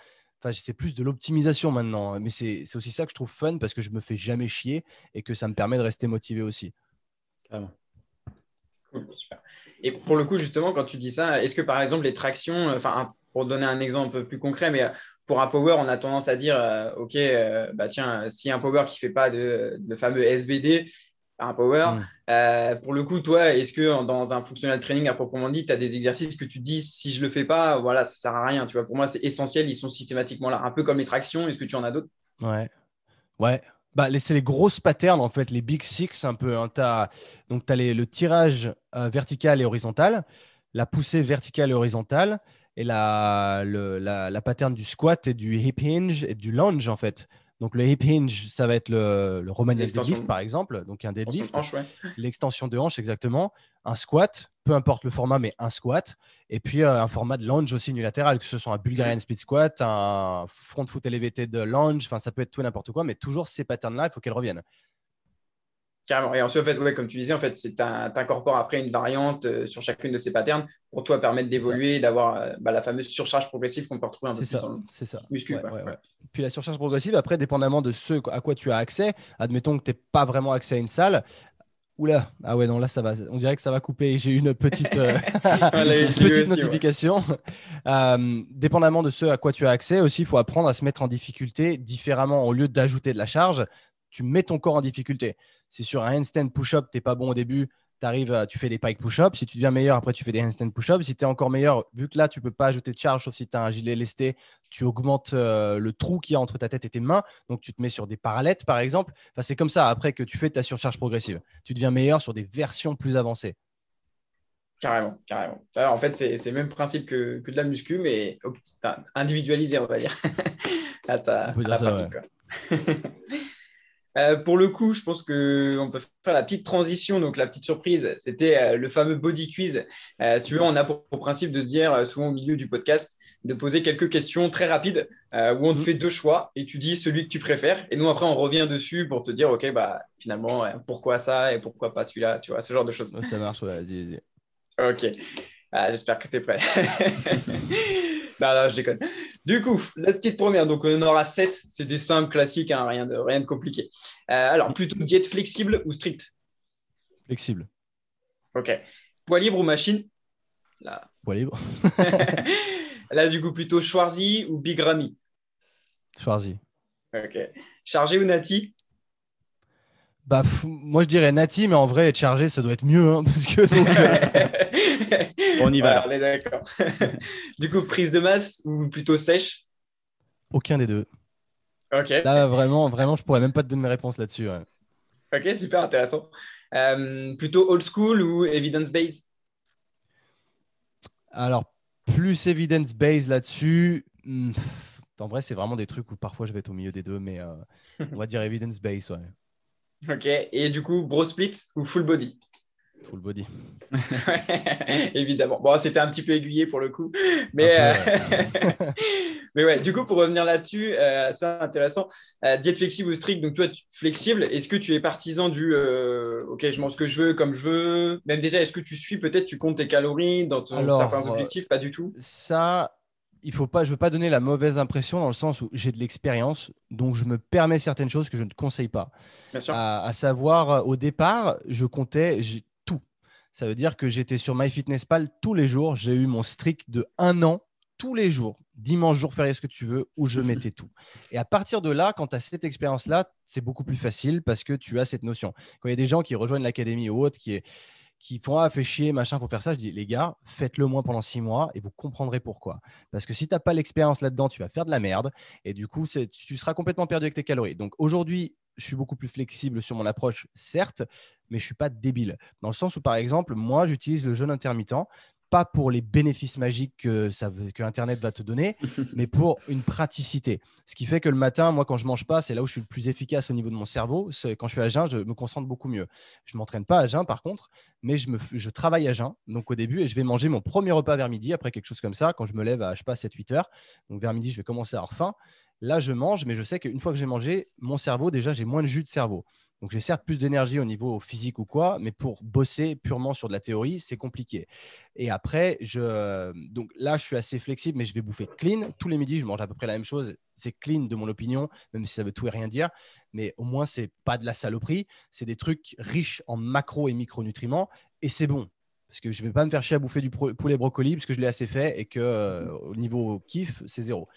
c'est plus de l'optimisation maintenant. Mais c'est aussi ça que je trouve fun parce que je me fais jamais chier et que ça me permet de rester motivé aussi. Et pour le coup, justement, quand tu dis ça, est-ce que par exemple les tractions, enfin, pour donner un exemple plus concret, mais pour un power, on a tendance à dire, euh, OK, euh, bah tiens, si un power qui ne fait pas de, de fameux SBD, un power. Mm. Euh, pour le coup, toi, est-ce que dans un functional training à proprement dit, tu as des exercices que tu dis si je le fais pas, voilà, ça sert à rien. Tu vois, pour moi, c'est essentiel, ils sont systématiquement là. Un peu comme les tractions, est-ce que tu en as d'autres? Ouais. Ouais. Bah, c'est les grosses patterns, en fait, les big six, un peu. Hein. As, donc, tu as le tirage euh, vertical et horizontal, la poussée verticale et horizontale, et la, le, la, la pattern du squat et du hip hinge et du lunge, en fait. Donc le hip hinge, ça va être le, le Romanian deadlift par exemple, donc un deadlift. L'extension de hanche, exactement. Un squat, peu importe le format, mais un squat. Et puis euh, un format de lunge aussi unilatéral, que ce soit un Bulgarian split squat, un front foot elevated lunge, enfin ça peut être tout n'importe quoi, mais toujours ces patterns-là, il faut qu'elles reviennent. Carrément. Et ensuite, en fait, ouais, comme tu disais, en fait, c'est tu incorpores après une variante euh, sur chacune de ces patterns pour toi permettre d'évoluer, d'avoir euh, bah, la fameuse surcharge progressive qu'on peut retrouver un peu plus ça, C'est ça. Muscu. Puis la surcharge progressive, après, dépendamment de ce à quoi tu as accès, admettons que tu n'es pas vraiment accès à une salle. Oula, ah ouais, non, là, ça va. On dirait que ça va couper. J'ai une petite, euh, petite notification. dépendamment de ce à quoi tu as accès, aussi, il faut apprendre à se mettre en difficulté différemment. Au lieu d'ajouter de la charge, tu mets ton corps en difficulté. Si sur un handstand push-up, tu n'es pas bon au début, arrives, tu fais des pike push-up. Si tu deviens meilleur, après, tu fais des handstand push-up. Si tu es encore meilleur, vu que là, tu ne peux pas ajouter de charge, sauf si tu as un gilet lesté, tu augmentes euh, le trou qu'il y a entre ta tête et tes mains. Donc, tu te mets sur des parallèles, par exemple. Enfin, c'est comme ça après que tu fais ta surcharge progressive. Tu deviens meilleur sur des versions plus avancées. Carrément, carrément. En fait, c'est le même principe que, que, de la muscu, mais individualisé, on va dire. à ta, pratique. Euh, pour le coup, je pense qu'on peut faire la petite transition. Donc, la petite surprise, c'était euh, le fameux body quiz. Euh, si tu veux, on a pour, principe de se dire, souvent au milieu du podcast, de poser quelques questions très rapides où on te mhm. fait deux choix et tu dis celui que tu préfères. Et nous, après, on revient dessus pour te dire, OK, bah, finalement, pourquoi ça et pourquoi pas celui-là, tu vois, ce genre de choses. Ça marche, vas-y, vas-y. OK. Ah, j'espère que tu es prêt. non, je déconne. Du coup, la petite première, donc on aura 7, c'est des simples classiques, hein, rien, de, rien de compliqué. Euh, alors, plutôt diète flexible ou strict Flexible. Ok. Poids libre ou machine? Là. Poids libre. Là, du coup, plutôt Schwarzy ou Big Ramy Schwarzy. Ok. Chargé ou Nati? Bah, moi je dirais Nati, mais en vrai, être chargé, ça doit être mieux. Hein, parce que, euh, on y va. d'accord. du coup, prise de masse ou plutôt sèche? Aucun des deux. Ok. Là, vraiment, vraiment, je pourrais même pas te donner une réponse là-dessus. Ok, super intéressant. Euh, plutôt old school ou evidence-based Alors, plus evidence-based là-dessus. Hmm, En vrai, c'est vraiment des trucs où parfois je vais être au milieu des deux, mais on va dire evidence-based, ouais. Ok, et du coup, bro split ou full body? Full body. Évidemment. Bon, c'était un petit peu aiguillé pour le coup. Mais, euh, mais ouais, du coup, pour revenir là-dessus, euh, c'est intéressant. Euh, diète flexible ou strict, donc toi, flexible, est-ce que tu es partisan du OK, je mange ce que je veux, comme je veux? Même déjà, est-ce que tu suis peut-être, tu comptes tes calories dans certains objectifs? Pas du tout Ça, il faut pas, je veux pas donner la mauvaise impression dans le sens où j'ai de l'expérience, donc je me permets certaines choses que je ne conseille pas. Bien sûr. À, savoir, au départ, je comptais tout. Ça veut dire que j'étais sur MyFitnessPal tous les jours. J'ai eu mon strict de un an tous les jours, dimanche, jour férié, ce que tu veux, où je mettais tout. Et à partir de là, quand tu as cette expérience-là, c'est beaucoup plus facile parce que tu as cette notion. Quand il y a des gens qui rejoignent l'académie ou autre, qui est qui font ah, fait chier, machin, faut faire ça. Je dis, les gars, faites-le moins pendant six mois et vous comprendrez pourquoi. Parce que si tu n'as pas l'expérience là-dedans, tu vas faire de la merde et du coup, tu seras complètement perdu avec tes calories. Donc aujourd'hui, je suis beaucoup plus flexible sur mon approche, certes, mais je suis pas débile. Dans le sens où, par exemple, moi, j'utilise le jeûne intermittent pas pour les bénéfices magiques que, ça, que Internet va te donner, mais pour une praticité. Ce qui fait que le matin, moi, quand je mange pas, c'est là où je suis le plus efficace au niveau de mon cerveau. Quand je suis à jeun, je me concentre beaucoup mieux. Je m'entraîne pas à jeun, par contre, mais je, me, je travaille à jeun. Donc, au début, et je vais manger mon premier repas vers midi, après quelque chose comme ça, quand je me lève à, je sais pas, 7-8 heures. Donc, vers midi, je vais commencer à avoir faim. Là, je mange, mais je sais qu'une fois que j'ai mangé, mon cerveau, déjà, j'ai moins de jus de cerveau. Donc j'ai certes plus d'énergie au niveau physique ou quoi, mais pour bosser purement sur de la théorie, c'est compliqué. Et après, je... donc là, je suis assez flexible, mais je vais bouffer clean. Tous les midis, je mange à peu près la même chose. C'est clean de mon opinion, même si ça veut tout et rien dire. Mais au moins, c'est pas de la saloperie. C'est des trucs riches en macro et micronutriments. Et c'est bon parce que je ne vais pas me faire chier à bouffer du poulet brocoli parce que je l'ai assez fait et que euh, au niveau kiff, c'est zéro.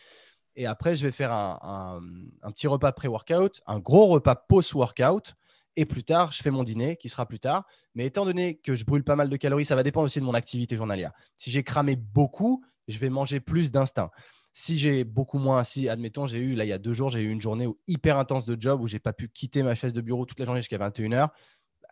Et après, je vais faire un, petit repas pré-workout, un gros repas post-workout. Et plus tard, je fais mon dîner qui sera plus tard. Mais étant donné que je brûle pas mal de calories, ça va dépendre aussi de mon activité journalière. Si j'ai cramé beaucoup, je vais manger plus d'instinct. Si j'ai beaucoup moins, si admettons, j'ai eu, là, il y a deux jours, j'ai eu une journée hyper intense de job où j'ai pas pu quitter ma chaise de bureau toute la journée jusqu'à 21h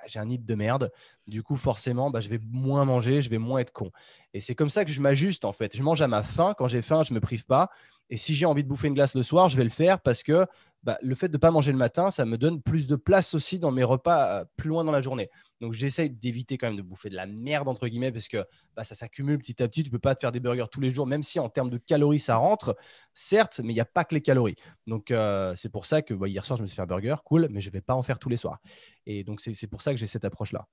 j'ai un nid de merde. Du coup, forcément, bah, je vais moins manger, je vais moins être con. Et c'est comme ça que je m'ajuste en fait. Je mange à ma faim. Quand j'ai faim, je me prive pas. Et si j'ai envie de bouffer une glace le soir, je vais le faire parce que bah, le fait de ne pas manger le matin, ça me donne plus de place aussi dans mes repas euh, plus loin dans la journée. Donc j'essaye d'éviter quand même de bouffer de la merde, entre guillemets, parce que bah, ça s'accumule petit à petit. Tu ne peux pas te faire des burgers tous les jours, même si en termes de calories, ça rentre, certes, mais il n'y a pas que les calories. Donc euh, c'est pour ça que hier soir, je me suis fait un burger, cool, mais je ne vais pas en faire tous les soirs. Et donc c'est pour ça que j'ai cette approche-là.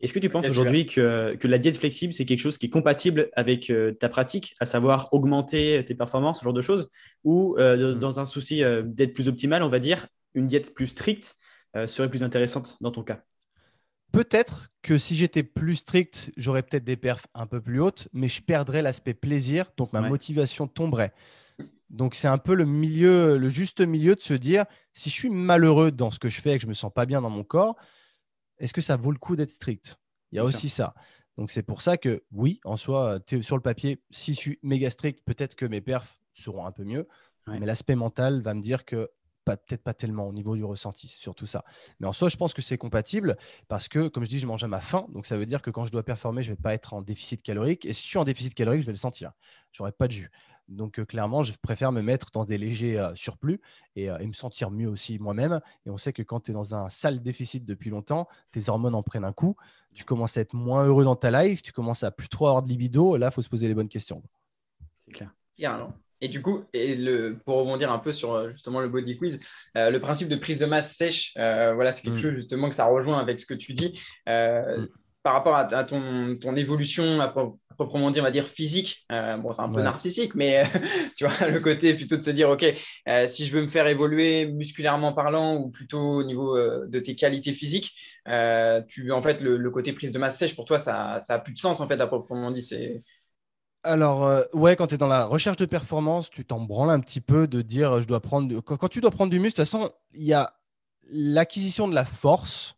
Est-ce que tu penses aujourd'hui que, la diète flexible, c'est quelque chose qui est compatible avec euh, ta pratique, à savoir augmenter tes performances, ce genre de choses, ou euh, mm. dans un souci euh, d'être plus optimal, on va dire, une diète plus stricte serait plus intéressante dans ton cas? Peut-être que si j'étais plus strict, j'aurais peut-être des perfs un peu plus hautes, mais je perdrais l'aspect plaisir, donc ma motivation tomberait. Donc c'est un peu le milieu, le juste milieu de se dire, si je suis malheureux dans ce que je fais et que je me sens pas bien dans mon corps, est-ce que ça vaut le coup d'être strict? Il y a aussi ça. Donc c'est pour ça que oui, en soi, sur le papier, si je suis méga strict, peut-être que mes perfs seront un peu mieux. Mais l'aspect mental va me dire que peut-être pas tellement au niveau du ressenti, surtout ça. Mais en soi, je pense que c'est compatible parce que, comme je dis, je mange à ma faim. Donc ça veut dire que quand je dois performer, je ne vais pas être en déficit calorique. Et si je suis en déficit calorique, je vais le sentir. Je n'aurai pas de jus. Donc, euh, clairement, je préfère me mettre dans des légers euh, surplus euh, et, me sentir mieux aussi moi-même. Et on sait que quand tu es dans un sale déficit depuis longtemps, tes hormones en prennent un coup. Tu commences à être moins heureux dans ta life, tu commences à plus trop avoir de libido. Là, il faut se poser les bonnes questions. C'est clair. Et du coup, et le, pour rebondir un peu sur justement le body quiz, le principe de prise de masse sèche, voilà, c'est quelque mm. chose justement que ça rejoint avec ce que tu dis. Mm. Par rapport à, ton, ton, évolution, à, proprement dit, on va dire physique. Euh, bon, c'est un peu narcissique, mais tu vois, le côté plutôt de se dire, OK, euh, si je veux me faire évoluer musculairement parlant ou plutôt au niveau euh, de tes qualités physiques, tu, en fait, le, côté prise de masse sèche, pour toi, ça, ça a plus de sens, en fait, à proprement dit. C'est. Alors, ouais, quand tu es dans la recherche de performance, tu t'en branles un petit peu de dire je dois prendre. Quand, quand tu dois prendre du muscle, de toute façon, il y a l'acquisition de la force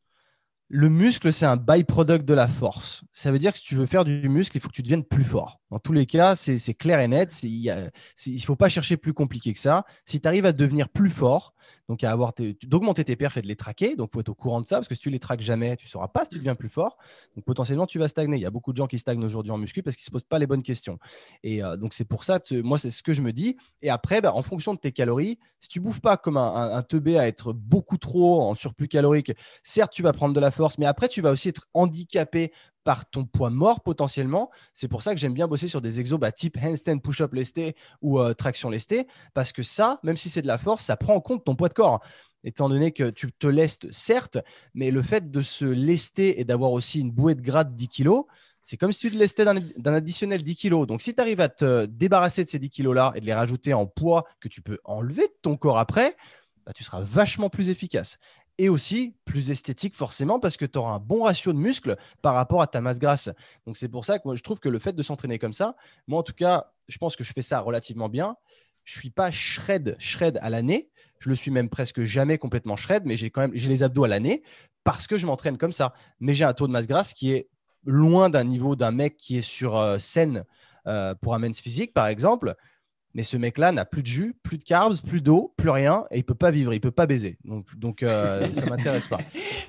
le muscle, c'est un byproduct de la force. Ça veut dire que si tu veux faire du muscle, il faut que tu deviennes plus fort. Dans tous les cas, c'est clair et net. Il ne faut pas chercher plus compliqué que ça. Si tu arrives à devenir plus fort, donc à avoir d'augmenter tes perfs et de les traquer, donc il faut être au courant de ça, parce que si tu les traques jamais, tu ne sauras pas si tu deviens plus fort. Donc potentiellement, tu vas stagner. Il y a beaucoup de gens qui stagnent aujourd'hui en muscu parce qu'ils ne se posent pas les bonnes questions. Et euh, donc c'est pour ça, que moi, c'est ce que je me dis. Et après, bah, en fonction de tes calories, si tu bouffes pas comme un, un, un teubé à être beaucoup trop en surplus calorique, certes, tu vas prendre de la force, mais après, tu vas aussi être handicapé par ton poids mort potentiellement. C'est pour ça que j'aime bien bosser sur des exos bah, type handstand push-up lesté ou euh, traction lestée, parce que ça, même si c'est de la force, ça prend en compte ton poids de corps. Étant donné que tu te lestes, certes, mais le fait de se lester et d'avoir aussi une bouée de gras de 10 kg, c'est comme si tu te lestais d'un additionnel 10 kg. Donc, si tu arrives à te débarrasser de ces 10 kg-là et de les rajouter en poids que tu peux enlever de ton corps après, bah, tu seras vachement plus efficace et aussi plus esthétique forcément parce que tu auras un bon ratio de muscles par rapport à ta masse grasse. Donc c'est pour ça que moi je trouve que le fait de s'entraîner comme ça, moi en tout cas, je pense que je fais ça relativement bien. Je suis pas shred shred à l'année, je le suis même presque jamais complètement shred, mais j'ai quand même j'ai les abdos à l'année parce que je m'entraîne comme ça. Mais j'ai un taux de masse grasse qui est loin d'un niveau d'un mec qui est sur euh, scène euh, pour un men's physique par exemple. Mais ce mec-là n'a plus de jus, plus de carbs, plus d'eau, plus rien, et il peut pas vivre, il peut pas baiser. Donc, donc euh, ça m'intéresse pas.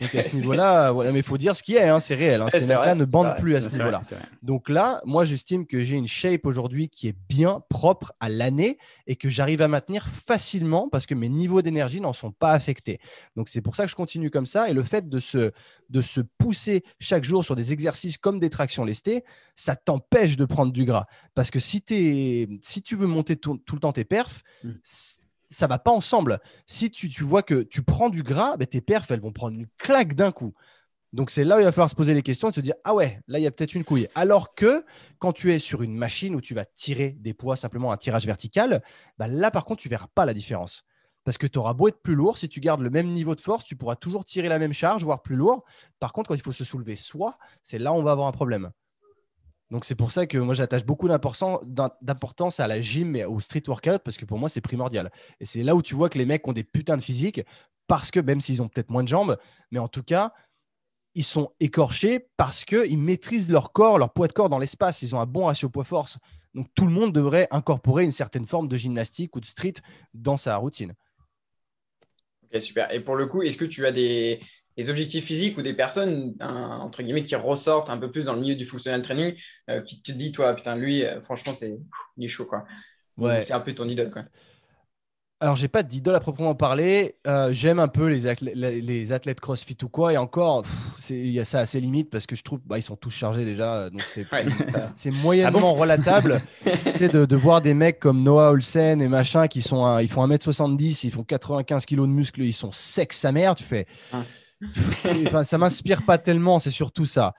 Donc à ce niveau-là, voilà, mais il faut dire ce qui est, hein, c'est réel. Hein, ces mecs-là ne bandent plus à ce niveau-là. Donc là, moi, j'estime que j'ai une shape aujourd'hui qui est bien propre à l'année et que j'arrive à maintenir facilement parce que mes niveaux d'énergie n'en sont pas affectés. Donc c'est pour ça que je continue comme ça. Et le fait de se, de se pousser chaque jour sur des exercices comme des tractions lestées, ça t'empêche de prendre du gras. Parce que si, es, si tu veux monter tout, le temps tes perfs, ça mm. ça va pas ensemble. Si tu, vois que tu prends du gras, ben tes perfs, elles vont prendre une claque d'un coup. Donc c'est là où il va falloir se poser les questions et te dire ah ouais, là il y a peut-être une couille. Alors que quand tu es sur une machine où tu vas tirer des poids simplement un tirage vertical, ben là par contre tu verras pas la différence. Parce que tu auras beau être plus lourd, si tu gardes le même niveau de force, tu pourras toujours tirer la même charge, voire plus lourd. Par contre, quand il faut se soulever soi, c'est là où on va avoir un problème. Donc c'est pour ça que moi j'attache beaucoup d'importance à la gym et au street workout parce que pour moi c'est primordial. Et c'est là où tu vois que les mecs ont des putains de physique parce que même s'ils ont peut-être moins de jambes, mais en tout cas ils sont écorchés parce qu'ils maîtrisent leur corps, leur poids de corps dans l'espace. Ils ont un bon ratio poids-force. Donc tout le monde devrait incorporer une certaine forme de gymnastique ou de street dans sa routine. Ok, super. Et pour le coup, est-ce que tu as des, les objectifs physiques ou des personnes, entre guillemets, qui ressortent un peu plus dans le milieu du functional training, euh, qui te dit, toi, putain, lui, euh, franchement, c'est, il est chaud, quoi. Ouais. C'est un peu ton idole, quoi. Alors, j'ai pas d'idole à proprement parler. Euh, j'aime un peu les, athlètes, les athlètes CrossFit ou quoi. Et encore, il y a ça à ses limites parce que je trouve bah, ils sont tous chargés déjà. Donc, c'est c'est moyennement ah relatable de, de, voir des mecs comme Noah Olsen et machin qui sont ils font 1m70, ils font 95 kg de muscles, ils sont secs sa mère. Tu fais. Enfin, ça m'inspire pas tellement, c'est surtout ça.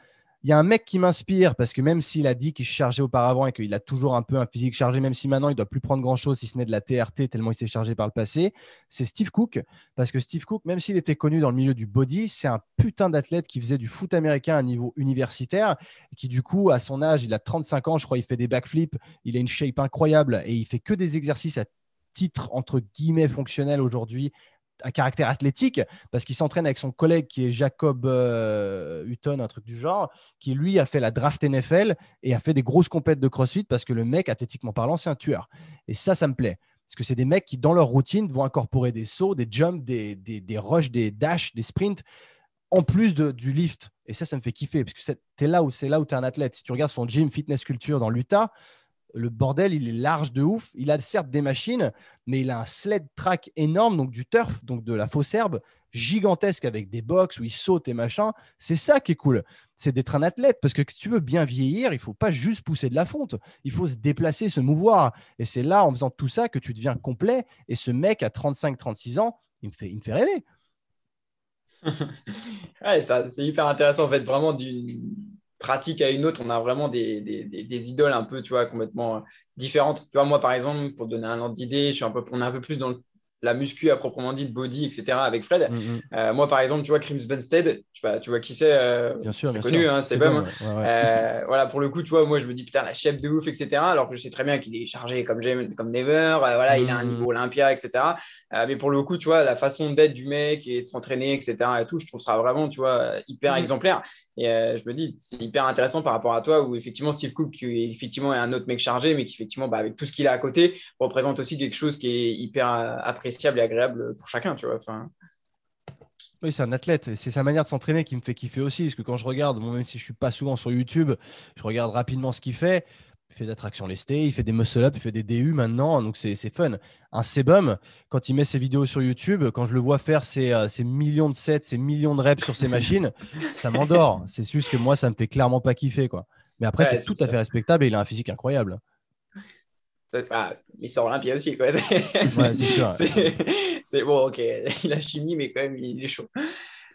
Il y a un mec qui m'inspire parce que même s'il a dit qu'il se chargeait auparavant et qu'il a toujours un peu un physique chargé, même si maintenant il doit plus prendre grand chose si ce n'est de la TRT tellement il s'est chargé par le passé, c'est Steve Cook. Parce que Steve Cook, même s'il était connu dans le milieu du body, c'est un putain d'athlète qui faisait du foot américain à niveau universitaire et qui, du coup, à son âge, il a 35 ans, je crois, il fait des backflips, il a une shape incroyable et il fait que des exercices à titre entre guillemets fonctionnel aujourd'hui à caractère athlétique, parce qu'il s'entraîne avec son collègue qui est Jacob euh, Hutton, un truc du genre, qui lui a fait la draft NFL et a fait des grosses compètes de CrossFit parce que le mec, athlétiquement parlant, c'est un tueur. Et ça, ça me plaît. Parce que c'est des mecs qui, dans leur routine, vont incorporer des sauts, des jumps, des, des, des rushs, des dashs, des sprints, en plus du lift. Et ça, ça me fait kiffer, parce que c'est là où c'est là où tu es un athlète. Si tu regardes son gym fitness culture dans l'Utah, le bordel, il est large de ouf. Il a certes des machines, mais il a un sled track énorme, donc du turf, donc de la fausse herbe, gigantesque avec des box où il saute et machin. C'est ça qui est cool. C'est d'être un athlète parce que si tu veux bien vieillir, il faut pas juste pousser de la fonte. Il faut se déplacer, se mouvoir. Et c'est là, en faisant tout ça, que tu deviens complet. Et ce mec à 35-36 ans, il me fait, rêver. ouais, c'est hyper intéressant en fait, vraiment du pratique à une autre, on a vraiment des, des, idoles un peu, tu vois, complètement différentes. Tu vois, moi, par exemple, pour donner un ordre d'idée, je suis un peu, on est un peu plus dans la muscu à proprement dit, de body, etc. avec Fred. Mm, mm. Euh, moi, par exemple, tu vois, Crims Bunstead, tu vois, tu vois qui c'est euh, Bien sûr, bien connu, hein, c'est bon. Hein. voilà, pour le coup, tu vois, moi, je me dis, putain, la chef de ouf, etc. Alors que je sais très bien qu'il est chargé comme, comme Never, voilà, il a un mm, niveau Olympia, etc. mais pour le coup, tu vois, la façon d'être du mec et de s'entraîner, etc. et tout, je trouve ça vraiment, tu vois, hyper exemplaire. Et je me dis, c'est hyper intéressant par rapport à toi, où effectivement, Steve Cook, qui effectivement est un autre mec chargé, mais qui effectivement, bah, avec tout ce qu'il a à côté, représente aussi quelque chose qui est hyper appréciable et agréable pour chacun, tu vois. Enfin... Oui, c'est un athlète. C'est sa manière de s'entraîner qui me fait kiffer aussi. Parce que quand je regarde, même si je suis pas souvent sur YouTube, je regarde rapidement ce qu'il fait. Il fait d'attraction lestée, il fait des muscle-up, il fait des DU maintenant. Donc, c'est fun. Un Sebum, quand il met ses vidéos sur YouTube, quand je le vois faire ses, euh, millions de sets, ses millions de reps sur ses machines, ça m'endort. C'est juste que moi, ça me fait clairement pas kiffer. quoi. Mais après, c'est tout à fait respectable et il a un physique incroyable. Ah, il sort Olympia aussi, quoi. Ouais, c'est sûr. c'est bon, ok, il a chimie, mais quand même, il est chaud.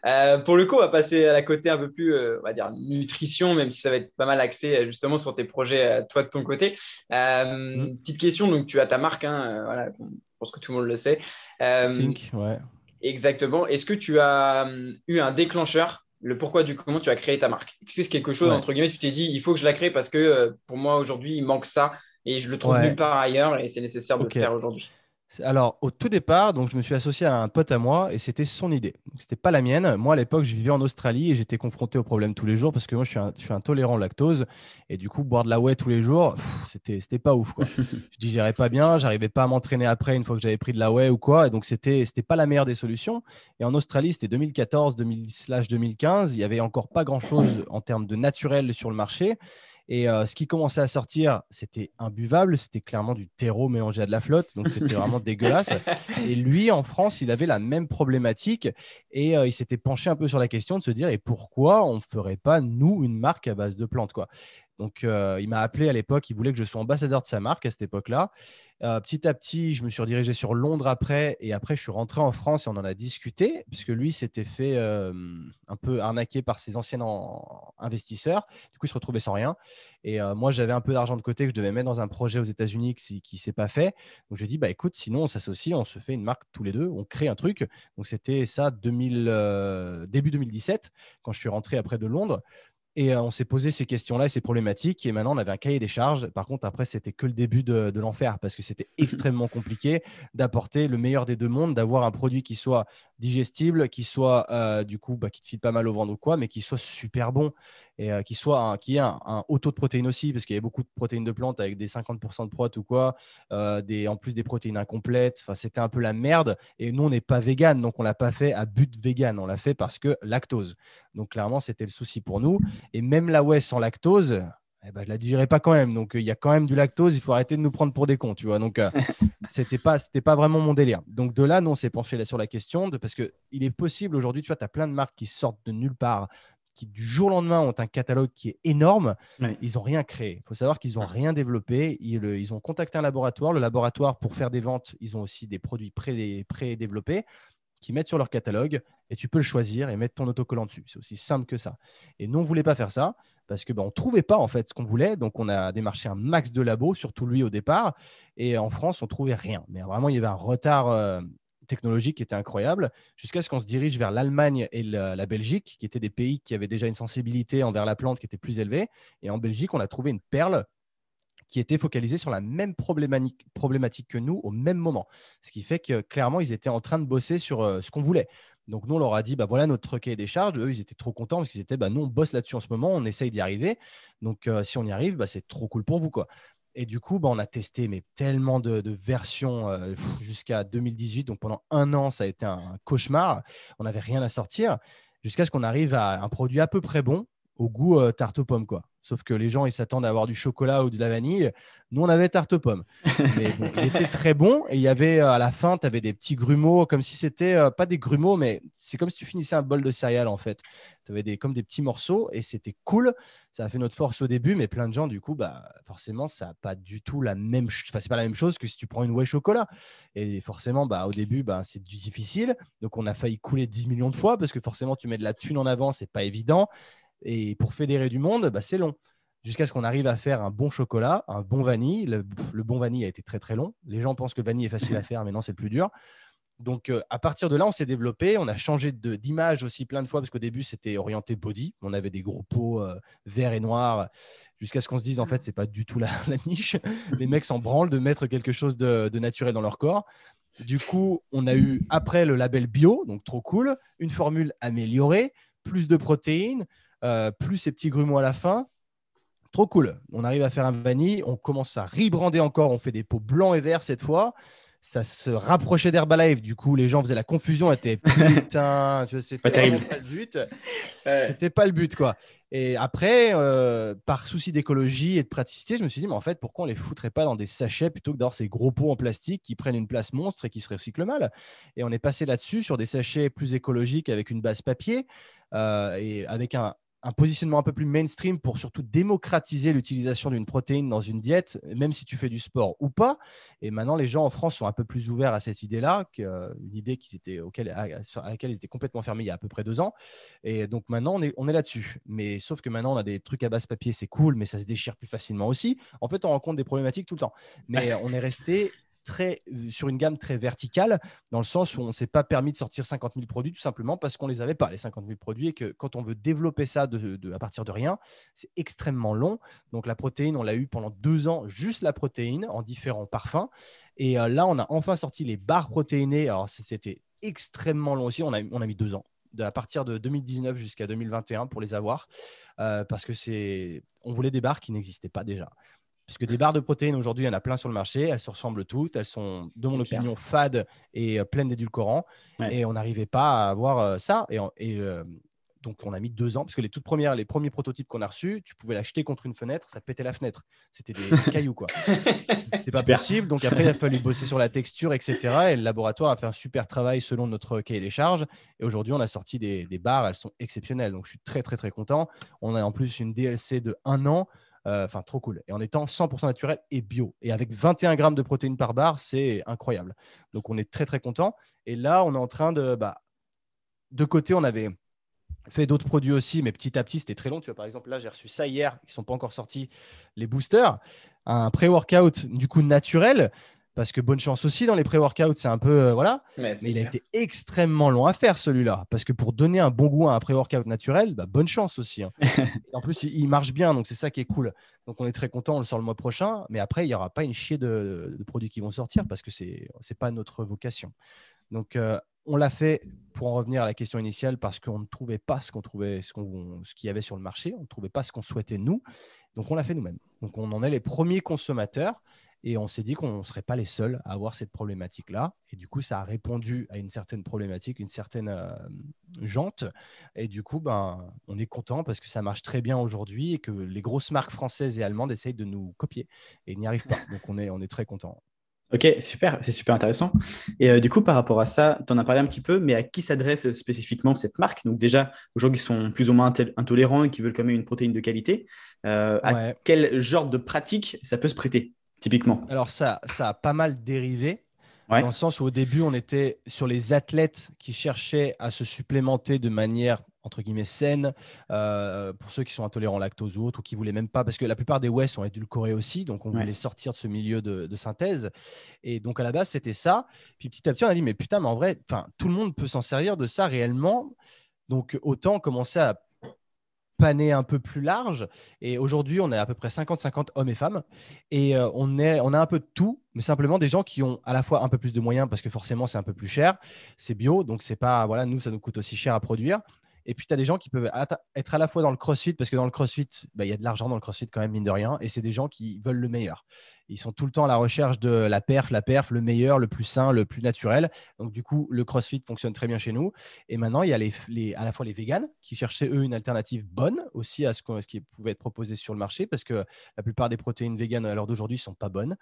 Euh, pour le coup, on va passer à la côté un peu plus, euh, on va dire, nutrition, même si ça va être pas mal axé euh, justement sur tes projets, toi de ton côté. Mm. Petite question, donc tu as ta marque, hein, voilà, je pense que tout le monde le sait. Think, ouais. Exactement. Est-ce que tu as eu un déclencheur le pourquoi du comment tu as créé ta marque? C'est quelque chose, entre guillemets, tu t'es dit, il faut que je la crée parce que pour moi, aujourd'hui, il manque ça et je le trouve nulle part ailleurs et c'est nécessaire de le faire aujourd'hui. Alors, au tout départ, donc, je me suis associé à un pote à moi et c'était son idée. Ce n'était pas la mienne. Moi, à l'époque, je vivais en Australie et j'étais confronté au problème tous les jours parce que moi, je suis, un, je suis intolérant au lactose. Et du coup, boire de la whey tous les jours, c'était, c'était pas ouf. Quoi. je digérais pas bien, j'arrivais pas à m'entraîner après une fois que j'avais pris de la whey ou quoi. Et donc, c'était, c'était pas la meilleure des solutions. Et en Australie, c'était 2014, 2015. Il y avait encore pas grand chose en termes de naturel sur le marché. Et euh, ce qui commençait à sortir, c'était imbuvable. C'était clairement du terreau mélangé à de la flotte. Donc, c'était vraiment dégueulasse. Et lui, en France, il avait la même problématique. Et euh, il s'était penché un peu sur la question de se dire et pourquoi on ne ferait pas, nous, une marque à base de plantes quoi. Donc, euh, il m'a appelé à l'époque. Il voulait que je sois ambassadeur de sa marque à cette époque-là. Euh, petit à petit, je me suis redirigé sur Londres après. Et après, je suis rentré en France et on en a discuté, puisque lui s'était fait euh, un peu arnaquer par ses anciens investisseurs. Du coup, il se retrouvait sans rien. Et moi, j'avais un peu d'argent de côté que je devais mettre dans un projet aux États-Unis qui ne s'est pas fait. Donc, je lui dit, bah, écoute, sinon, on s'associe, on se fait une marque tous les deux, on crée un truc. Donc, c'était ça 2000, début 2017, quand je suis rentré après de Londres. Et euh, on s'est posé ces questions-là et ces problématiques. Et maintenant, on avait un cahier des charges. Par contre, après, c'était que le début de, l'enfer parce que c'était extrêmement compliqué d'apporter le meilleur des deux mondes, d'avoir un produit qui soit digestible, qui soit euh, du coup, bah, qui te file pas mal au ventre ou quoi, mais qui soit super bon et euh, qui soit un, qui ait un, un, haut taux de protéines aussi parce qu'il y avait beaucoup de protéines de plantes avec des 50% de prot ou quoi, des, en plus des protéines incomplètes. Enfin, c'était un peu la merde. Et nous, on n'est pas vegan, donc on l'a pas fait à but vegan. On l'a fait parce que lactose. Donc clairement, c'était le souci pour nous. Et même la whey sans lactose, eh ben, je la digérais pas quand même. Donc, il y a quand même du lactose. Il faut arrêter de nous prendre pour des cons, tu vois. Donc, euh, c'était pas, c'était pas vraiment mon délire. Donc, de là, nous, on s'est penché là sur la question de, parce que il est possible aujourd'hui, tu vois, tu as plein de marques qui sortent de nulle part, qui du jour au lendemain ont un catalogue qui est énorme. Ils n'ont rien créé. Il faut savoir qu'ils n'ont rien développé. Ils, ils, ont contacté un laboratoire. Le laboratoire, pour faire des ventes, ils ont aussi des produits pré-développés qui mettent sur leur catalogue et tu peux le choisir et mettre ton autocollant dessus. C'est aussi simple que ça. Et nous, on ne voulait pas faire ça parce que ben, ne trouvait pas en fait ce qu'on voulait. Donc, on a démarché un max de labos, surtout lui au départ. Et en France, on ne trouvait rien. Mais vraiment, il y avait un retard euh, technologique qui était incroyable jusqu'à ce qu'on se dirige vers l'Allemagne et la, Belgique, qui étaient des pays qui avaient déjà une sensibilité envers la plante qui était plus élevée. Et en Belgique, on a trouvé une perle qui était focalisé sur la même problématique, que nous au même moment. Ce qui fait que clairement, ils étaient en train de bosser sur euh, ce qu'on voulait. Donc nous, on leur a dit, bah voilà notre cahier des charges. Eux, ils étaient trop contents parce qu'ils étaient, bah nous, on bosse là-dessus en ce moment, on essaye d'y arriver. Donc euh, si on y arrive, bah, c'est trop cool pour vous. quoi. Et du coup, bah, on a testé mais tellement de, versions euh, jusqu'à 2018. Donc pendant un an, ça a été un cauchemar. On n'avait rien à sortir jusqu'à ce qu'on arrive à un produit à peu près bon au goût tarte aux pommes. Quoi. Sauf que les gens, ils s'attendent à avoir du chocolat ou de la vanille. Nous, on avait tarte aux pommes. Mais il était très bon. Et il y avait, euh, à la fin, tu avais des petits grumeaux, comme si c'était, euh, pas des grumeaux, mais c'est comme si tu finissais un bol de céréales, en fait. Tu avais des, comme des petits morceaux et c'était cool. Ça a fait notre force au début, mais plein de gens, du coup, bah, forcément, ça n'a pas du tout la même, enfin, c'est pas la même chose que si tu prends une whey chocolat. Et forcément, bah, au début, bah, c'est difficile. Donc, on a failli couler 10 millions de fois parce que forcément, tu mets de la thune en avant, c'est pas évident. Et pour fédérer du monde, bah, c'est long. Jusqu'à ce qu'on arrive à faire un bon chocolat, un bon vanille. Le, bon vanille a été très très long. Les gens pensent que le vanille est facile à faire, mais non, c'est plus dur. Donc, euh, à partir de là, on s'est développé. On a changé d'image aussi plein de fois parce qu'au début, c'était orienté body. On avait des gros pots euh, verts et noirs jusqu'à ce qu'on se dise, en fait, c'est pas du tout la, niche. Les mecs s'en branlent de mettre quelque chose de, naturel dans leur corps. Du coup, on a eu après le label bio, donc trop cool, une formule améliorée, plus de protéines, plus ces petits grumeaux à la fin. Trop cool. On arrive à faire un vanille, on commence à rebrander encore, on fait des pots blancs et verts cette fois ça se rapprochait d'Herbalife. Du coup, les gens faisaient la confusion. Était putain, c'était pas, le but. C'était pas le but, quoi. Et après, euh, par souci d'écologie et de praticité, je me suis dit, mais en fait, pourquoi on les foutrait pas dans des sachets plutôt que d'avoir ces gros pots en plastique qui prennent une place monstre et qui se recyclent mal? Et on est passé là-dessus sur des sachets plus écologiques avec une base papier euh, et avec un, un positionnement un peu plus mainstream pour surtout démocratiser l'utilisation d'une protéine dans une diète, même si tu fais du sport ou pas. Et maintenant, les gens en France sont un peu plus ouverts à cette idée-là, une idée qu'ils étaient, auquel, à, laquelle ils étaient complètement fermés il y a à peu près deux ans. Et donc maintenant, on est, on est là-dessus. Mais sauf que maintenant, on a des trucs à base papier, c'est cool, mais ça se déchire plus facilement aussi. En fait, on rencontre des problématiques tout le temps. Mais on est resté euh, sur une gamme très verticale, dans le sens où on ne s'est pas permis de sortir 50 000 produits tout simplement parce qu'on ne les avait pas, les 50 000 produits, et que quand on veut développer ça de, à partir de rien, c'est extrêmement long. Donc la protéine, on l'a eu pendant deux ans, juste la protéine, en différents parfums. Et euh, là, on a enfin sorti les barres protéinées. Alors c'était extrêmement long aussi, on a, on a mis deux ans à partir de 2019 jusqu'à 2021 pour les avoir euh, parce que c'est on voulait des barres qui n'existaient pas déjà que des barres de protéines, aujourd'hui, il y en a plein sur le marché. Elles se ressemblent toutes. Elles sont, de mon opinion, fades et euh, pleines d'édulcorants. Et on n'arrivait pas à avoir euh, ça. Et, euh, donc, on a mis deux ans, parce que les toutes premières, les premiers prototypes qu'on a reçus, tu pouvais l'acheter contre une fenêtre, ça pétait la fenêtre. C'était des, cailloux, quoi. C'était pas possible. Donc, après, il a fallu bosser sur la texture, etc. Et le laboratoire a fait un super travail selon notre cahier des charges. Et aujourd'hui, on a sorti des, des barres, elles sont exceptionnelles. Donc, je suis très, très, très content. On a en plus une DLC de un an euh, enfin, trop cool. Et en étant 100% naturel et bio. Et avec 21 grammes de protéines par barre, c'est incroyable. Donc, on est très, très content. Et là, on est en train de. Bah, de côté, on avait fait d'autres produits aussi, mais petit à petit, c'était très long. Tu vois, par exemple, là, j'ai reçu ça hier, ils ne sont pas encore sortis, les boosters. Un pré-workout, du coup, naturel parce que bonne chance aussi dans les pré-workouts, c'est un peu euh, voilà. Mais, il a été extrêmement long à faire celui-là, parce que pour donner un bon goût à un pré-workout naturel, bah, bonne chance aussi. Hein. en plus, il, marche bien, donc c'est ça qui est cool. Donc on est très content, on le sort le mois prochain, mais après il n'y aura pas une chier de, produits qui vont sortir parce que c'est c'est pas notre vocation. Donc euh, on l'a fait pour en revenir à la question initiale parce qu'on ne trouvait pas ce qu'on trouvait, ce ce qu'il y avait sur le marché, on ne trouvait pas ce qu'on souhaitait nous. Donc on l'a fait nous-mêmes. Donc on en est les premiers consommateurs et on s'est dit qu'on ne serait pas les seuls à avoir cette problématique-là. Et du coup, ça a répondu à une certaine problématique, une certaine euh, jante. Et du coup, ben, on est content parce que ça marche très bien aujourd'hui et que les grosses marques françaises et allemandes essayent de nous copier et n'y arrivent pas. Donc, on est, on est très content. Ok, super, c'est super intéressant. Et euh, du coup, par rapport à ça, tu en as parlé un petit peu, mais à qui s'adresse spécifiquement cette marque? Donc déjà, aujourd'hui, ils sont plus ou moins intolérants et qui veulent quand même une protéine de qualité. Euh, à quel genre de pratique ça peut se prêter? Typiquement. Alors, ça, ça a pas mal dérivé. Dans le sens où au début, on était sur les athlètes qui cherchaient à se supplémenter de manière entre guillemets saine euh, pour ceux qui sont intolérants au lactose ou autres ou qui voulaient même pas parce que la plupart des whey sont édulcorés aussi donc on voulait sortir de ce milieu de, synthèse. Et donc à la base c'était ça. Puis petit à petit on a dit mais putain mais en vrai tout le monde peut s'en servir de ça réellement. Donc autant commencer à pané un peu plus large. Et aujourd'hui, on est à peu près 50-50 hommes et femmes. Et euh, on, est, on a un peu de tout, mais simplement des gens qui ont à la fois un peu plus de moyens parce que forcément, c'est un peu plus cher. C'est bio, donc c'est pas, voilà, nous, ça nous coûte aussi cher à produire. Et puis, tu as des gens qui peuvent être à la fois dans le crossfit, parce que dans le crossfit, bah, il y a de l'argent dans le crossfit quand même, mine de rien. Et c'est des gens qui veulent le meilleur. Ils sont tout le temps à la recherche de la perf, la perf, le meilleur, le plus sain, le plus naturel. Donc, du coup, le CrossFit fonctionne très bien chez nous. Et maintenant, il y a les, à la fois les véganes qui cherchaient, eux, une alternative bonne aussi à ce, ce, qui pouvait être proposé sur le marché parce que la plupart des protéines véganes à l'heure d'aujourd'hui ne sont pas bonnes.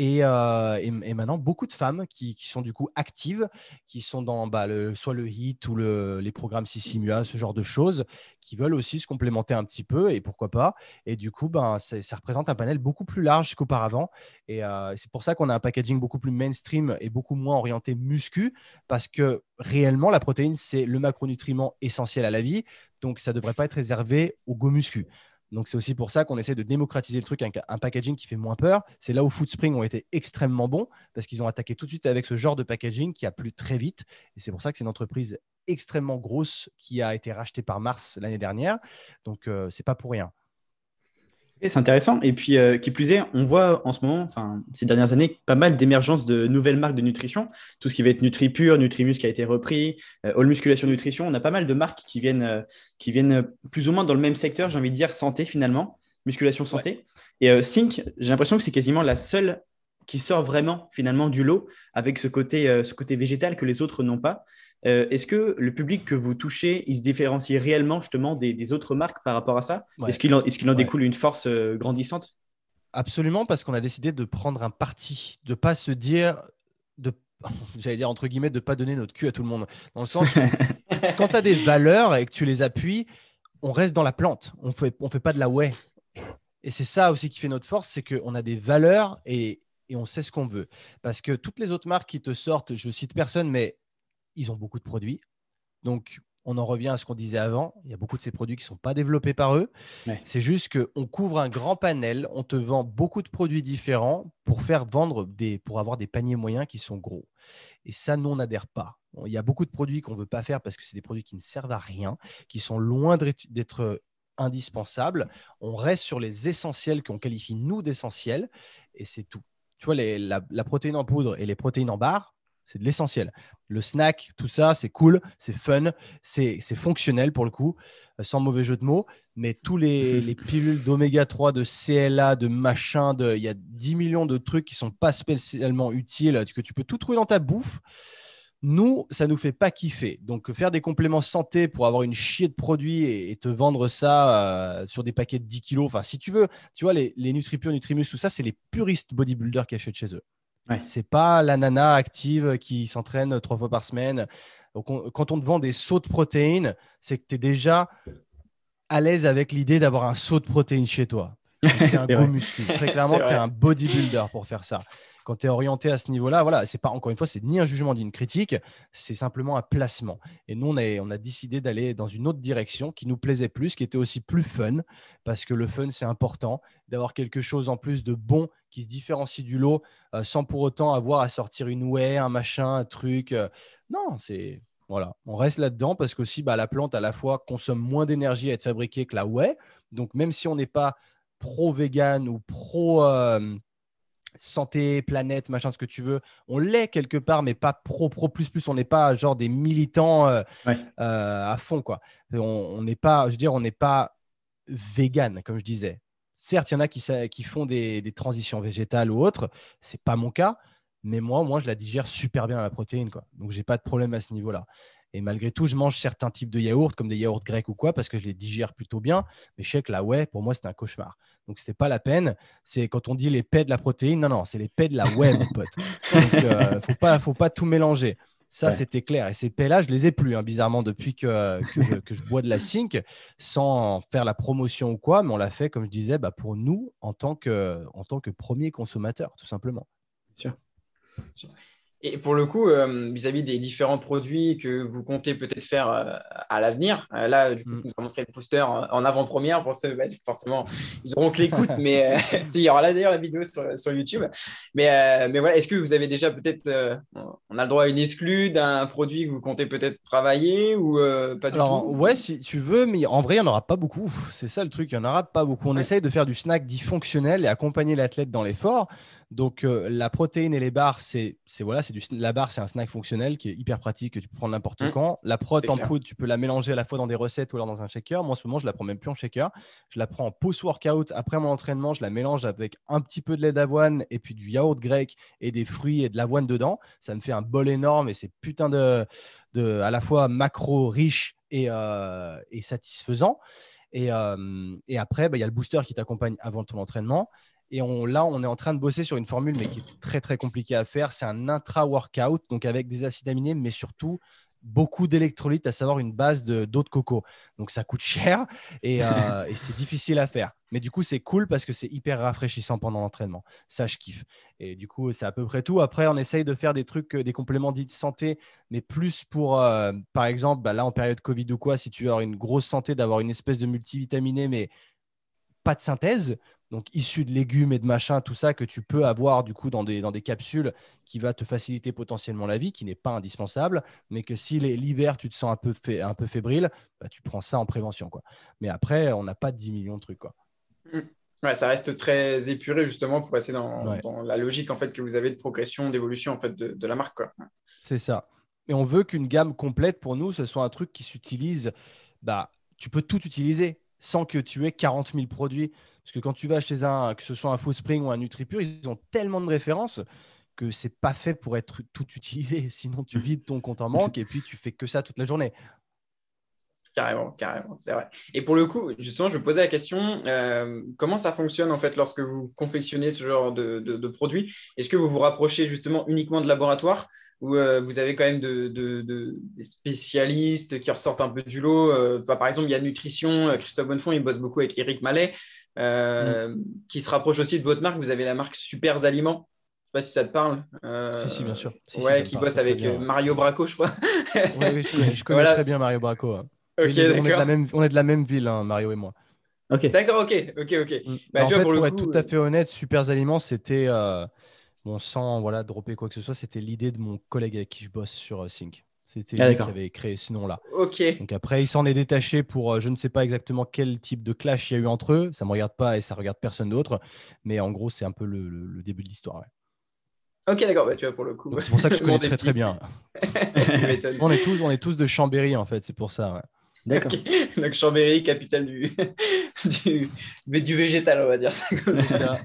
Euh, et, et, maintenant, beaucoup de femmes qui, qui, sont du coup actives, qui sont dans bah, le, soit le HIT ou le, les programmes Sissimua, ce genre de choses, qui veulent aussi se complémenter un petit peu et pourquoi pas. Et du coup, ben, ça représente un panel beaucoup plus large qu'auparavant et euh, c'est pour ça qu'on a un packaging beaucoup plus mainstream et beaucoup moins orienté muscu, parce que réellement, la protéine, c'est le macronutriment essentiel à la vie. Donc, ça ne devrait pas être réservé au go muscu. Donc c'est aussi pour ça qu'on essaie de démocratiser le truc avec un packaging qui fait moins peur. C'est là où Foodspring ont été extrêmement bons parce qu'ils ont attaqué tout de suite avec ce genre de packaging qui a plu très vite. Et c'est pour ça que c'est une entreprise extrêmement grosse qui a été rachetée par Mars l'année dernière. Donc euh, c'est pas pour rien. C'est intéressant. Et puis, euh, qui plus est, on voit en ce moment, enfin, ces dernières années, pas mal d'émergence de nouvelles marques de nutrition. Tout ce qui va être NutriPure, Nutrimus qui a été repris, euh, All Musculation Nutrition. On a pas mal de marques qui viennent, euh, qui viennent plus ou moins dans le même secteur, j'ai envie de dire santé finalement, musculation santé. Et Sync, j'ai l'impression que c'est quasiment la seule qui sort vraiment finalement du lot avec ce côté, ce côté végétal que les autres n'ont pas. Euh, est-ce que le public que vous touchez, il se différencie réellement justement des, autres marques par rapport à ça? Est-ce qu'il en, découle une force euh, grandissante? Absolument, parce qu'on a décidé de prendre un parti, de pas se dire, de, j'allais dire entre guillemets, de pas donner notre cul à tout le monde. Dans le sens où, quand tu as des valeurs et que tu les appuies, on reste dans la plante. On fait, on fait pas de la ouais. Et c'est ça aussi qui fait notre force, c'est qu'on a des valeurs et, et on sait ce qu'on veut. Parce que toutes les autres marques qui te sortent, je cite personne, mais ils ont beaucoup de produits. Donc, on en revient à ce qu'on disait avant. Il y a beaucoup de ces produits qui ne sont pas développés par eux. C'est juste qu'on couvre un grand panel, on te vend beaucoup de produits différents pour faire vendre des, pour avoir des paniers moyens qui sont gros. Et ça, nous, on n'adhère pas. Il y a beaucoup de produits qu'on ne veut pas faire parce que c'est des produits qui ne servent à rien, qui sont loin d'être indispensables. On reste sur les essentiels qu'on qualifie, nous, d'essentiels, et c'est tout. Tu vois, la, la protéine en poudre et les protéines en barre, c'est de l'essentiel. Le snack, tout ça, c'est cool, c'est fun, c'est fonctionnel pour le coup, euh, sans mauvais jeu de mots. Mais tous les, pilules d'oméga 3, de CLA, de machin, il y a 10 millions de trucs qui sont pas spécialement utiles, que tu peux tout trouver dans ta bouffe. Nous, ça nous fait pas kiffer. Donc, faire des compléments santé pour avoir une chier de produits et, te vendre ça euh, sur des paquets de 10 kilos, enfin, si tu veux, tu vois, les, les NutriPure, Nutrimus, tout ça, c'est les puristes bodybuilders qui achètent chez eux. Ouais. C'est pas la nana active qui s'entraîne trois fois par semaine. quand on te vend des sauts de protéines, c'est que tu es déjà à l'aise avec l'idée d'avoir un saut de protéines chez toi. Tu es un go muscu. Très clairement, tu es un bodybuilder pour faire ça quand tu es orienté à ce niveau-là, voilà, c'est pas encore une fois, c'est ni un jugement ni une critique, c'est simplement un placement. Et nous, on a, décidé d'aller dans une autre direction qui nous plaisait plus, qui était aussi plus fun, parce que le fun, c'est important, d'avoir quelque chose en plus de bon qui se différencie du lot, euh, sans pour autant avoir à sortir une whey, un machin, un truc. Euh. non, c'est voilà, on reste là-dedans parce qu'aussi bah, la plante à la fois consomme moins d'énergie à être fabriquée que la whey. Donc même si on n'est pas pro-vegan ou pro, euh, santé, planète, machin, ce que tu veux. On l'est quelque part, mais pas pro, pro, plus, plus. On n'est pas genre des militants euh, euh, à fond, quoi. On n'est pas, je veux dire, on n'est pas vegan, comme je disais. Certes, il y en a qui, qui font des, des, transitions végétales ou autres. C'est pas mon cas, mais moi, moi, je la digère super bien la protéine, quoi. Donc, j'ai pas de problème à ce niveau-là. Et malgré tout, je mange certains types de yaourts, comme des yaourts grecs ou quoi, parce que je les digère plutôt bien. Mais je sais que la whey, pour moi, c'est un cauchemar. Donc, ce n'était pas la peine. C'est quand on dit les paix de la protéine, non, non, c'est les paix de la whey, mon pote. Donc, euh, faut pas, faut pas tout mélanger. Ça, c'était clair. Et ces paix-là, je les ai plus, hein, bizarrement, depuis que, que, je, bois de la Sync, sans faire la promotion ou quoi. Mais on l'a fait, comme je disais, bah, pour nous, en tant, que, en tant que premier consommateur, tout simplement. Bien sûr. Et pour le coup, euh, vis-à-vis des différents produits que vous comptez peut-être faire euh, à l'avenir, euh, là, du coup, mm. vous avez montré le poster en, avant-première pour ceux, bah, forcément, ils auront que l'écoute, mais il y aura là d'ailleurs la vidéo sur, sur YouTube. Mais, mais voilà, est-ce que vous avez déjà peut-être, on a le droit à une exclue d'un produit que vous comptez peut-être travailler ou pas du Alors, ouais, si tu veux, mais en vrai, il n'y en aura pas beaucoup. C'est ça le truc, il n'y en aura pas beaucoup. On essaye de faire du snack dit fonctionnel et accompagner l'athlète dans l'effort. Donc, la protéine et les barres, c'est voilà, c'est du la barre, c'est un snack fonctionnel qui est hyper pratique, que tu peux prendre n'importe mmh. quand. La prot en poudre, tu peux la mélanger à la fois dans des recettes ou alors dans un shaker. Moi, en ce moment, je la prends même plus en shaker. Je la prends en post-workout après mon entraînement. Je la mélange avec un petit peu de lait d'avoine et puis du yaourt grec et des fruits et de l'avoine dedans. Ça me fait un bol énorme et c'est putain de, de, à la fois macro riche et, euh, satisfaisant. Et, euh, et après, bah, il y a le booster qui t'accompagne avant ton entraînement. Et on, là, on est en train de bosser sur une formule, mais qui est très, très compliquée à faire. C'est un intra-workout, donc avec des acides aminés, mais surtout beaucoup d'électrolytes, à savoir une base d'eau de, coco. Donc ça coûte cher euh, et, c'est difficile à faire. Mais du coup, c'est cool parce que c'est hyper rafraîchissant pendant l'entraînement. Ça, je kiffe. Et du coup, c'est à peu près tout. Après, on essaye de faire des trucs, euh, des compléments dits de santé, mais plus pour, euh, par exemple, bah là, en période Covid ou quoi, si tu as une grosse santé, d'avoir une espèce de multivitaminé, mais pas de synthèse, donc issu de légumes et de machin, tout ça que tu peux avoir du coup dans des, dans des capsules qui va te faciliter potentiellement la vie, qui n'est pas indispensable, mais que si l'hiver tu te sens un peu, fait, un peu fébrile, bah, tu prends ça en prévention. Quoi. Mais après, on n'a pas 10 millions de trucs. Quoi. Mmh. Ouais, ça reste très épuré justement pour passer dans, dans, la logique en fait que vous avez de progression, d'évolution en fait de, de la marque. C'est ça. Et on veut qu'une gamme complète pour nous, ce soit un truc qui s'utilise. Bah, tu peux tout utiliser sans que tu aies 40 000 produits. Parce que quand tu vas chez un, que ce soit un Foodspring ou un NutriPure, ils ont tellement de références que c'est pas fait pour être tout utilisé. Sinon, tu vides ton compte en banque et puis tu fais que ça toute la journée. Carrément, carrément, c'est vrai. Et pour le coup, justement, je posais la question, euh, comment ça fonctionne en fait lorsque vous confectionnez ce genre de, de, produits? Est-ce que vous vous rapprochez justement uniquement de laboratoire? Ou euh, vous avez quand même de, des spécialistes qui ressortent un peu du lot euh, Par exemple, il y a Nutrition, Christophe Bonnefond, il bosse beaucoup avec Eric Mallet, mm. qui se rapproche aussi de votre marque. Vous avez la marque Supers Aliments. Je sais pas si ça te parle. si, si, bien sûr. ouais, qui bosse avec Mario Braco, je crois. oui, je connais, très bien Mario Braco. Hein on, est de la même, on est de la même ville, hein, Mario et moi. D'accord, ok, ok, ok. Mm. Bah, en fait, pour, être tout à fait honnête, Super Aliments, c'était, euh, bon, sans voilà, dropper quoi que ce soit, c'était l'idée de mon collègue avec qui je bosse sur euh, Sync. C'était ah, lui qui avait créé ce nom-là. Donc après, il s'en est détaché pour, euh, je ne sais pas exactement quel type de clash il y a eu entre eux. Ça ne me regarde pas et ça ne regarde personne d'autre. Mais en gros, c'est un peu le, début de l'histoire. Ok, d'accord, bah, tu vois, pour le coup. C'est pour ça que je connais très très bien. on, est tous, on est tous de Chambéry, en fait, c'est pour ça. D'accord. Donc Chambéry, capitale du, du, du, végétal, on va dire. C'est ça.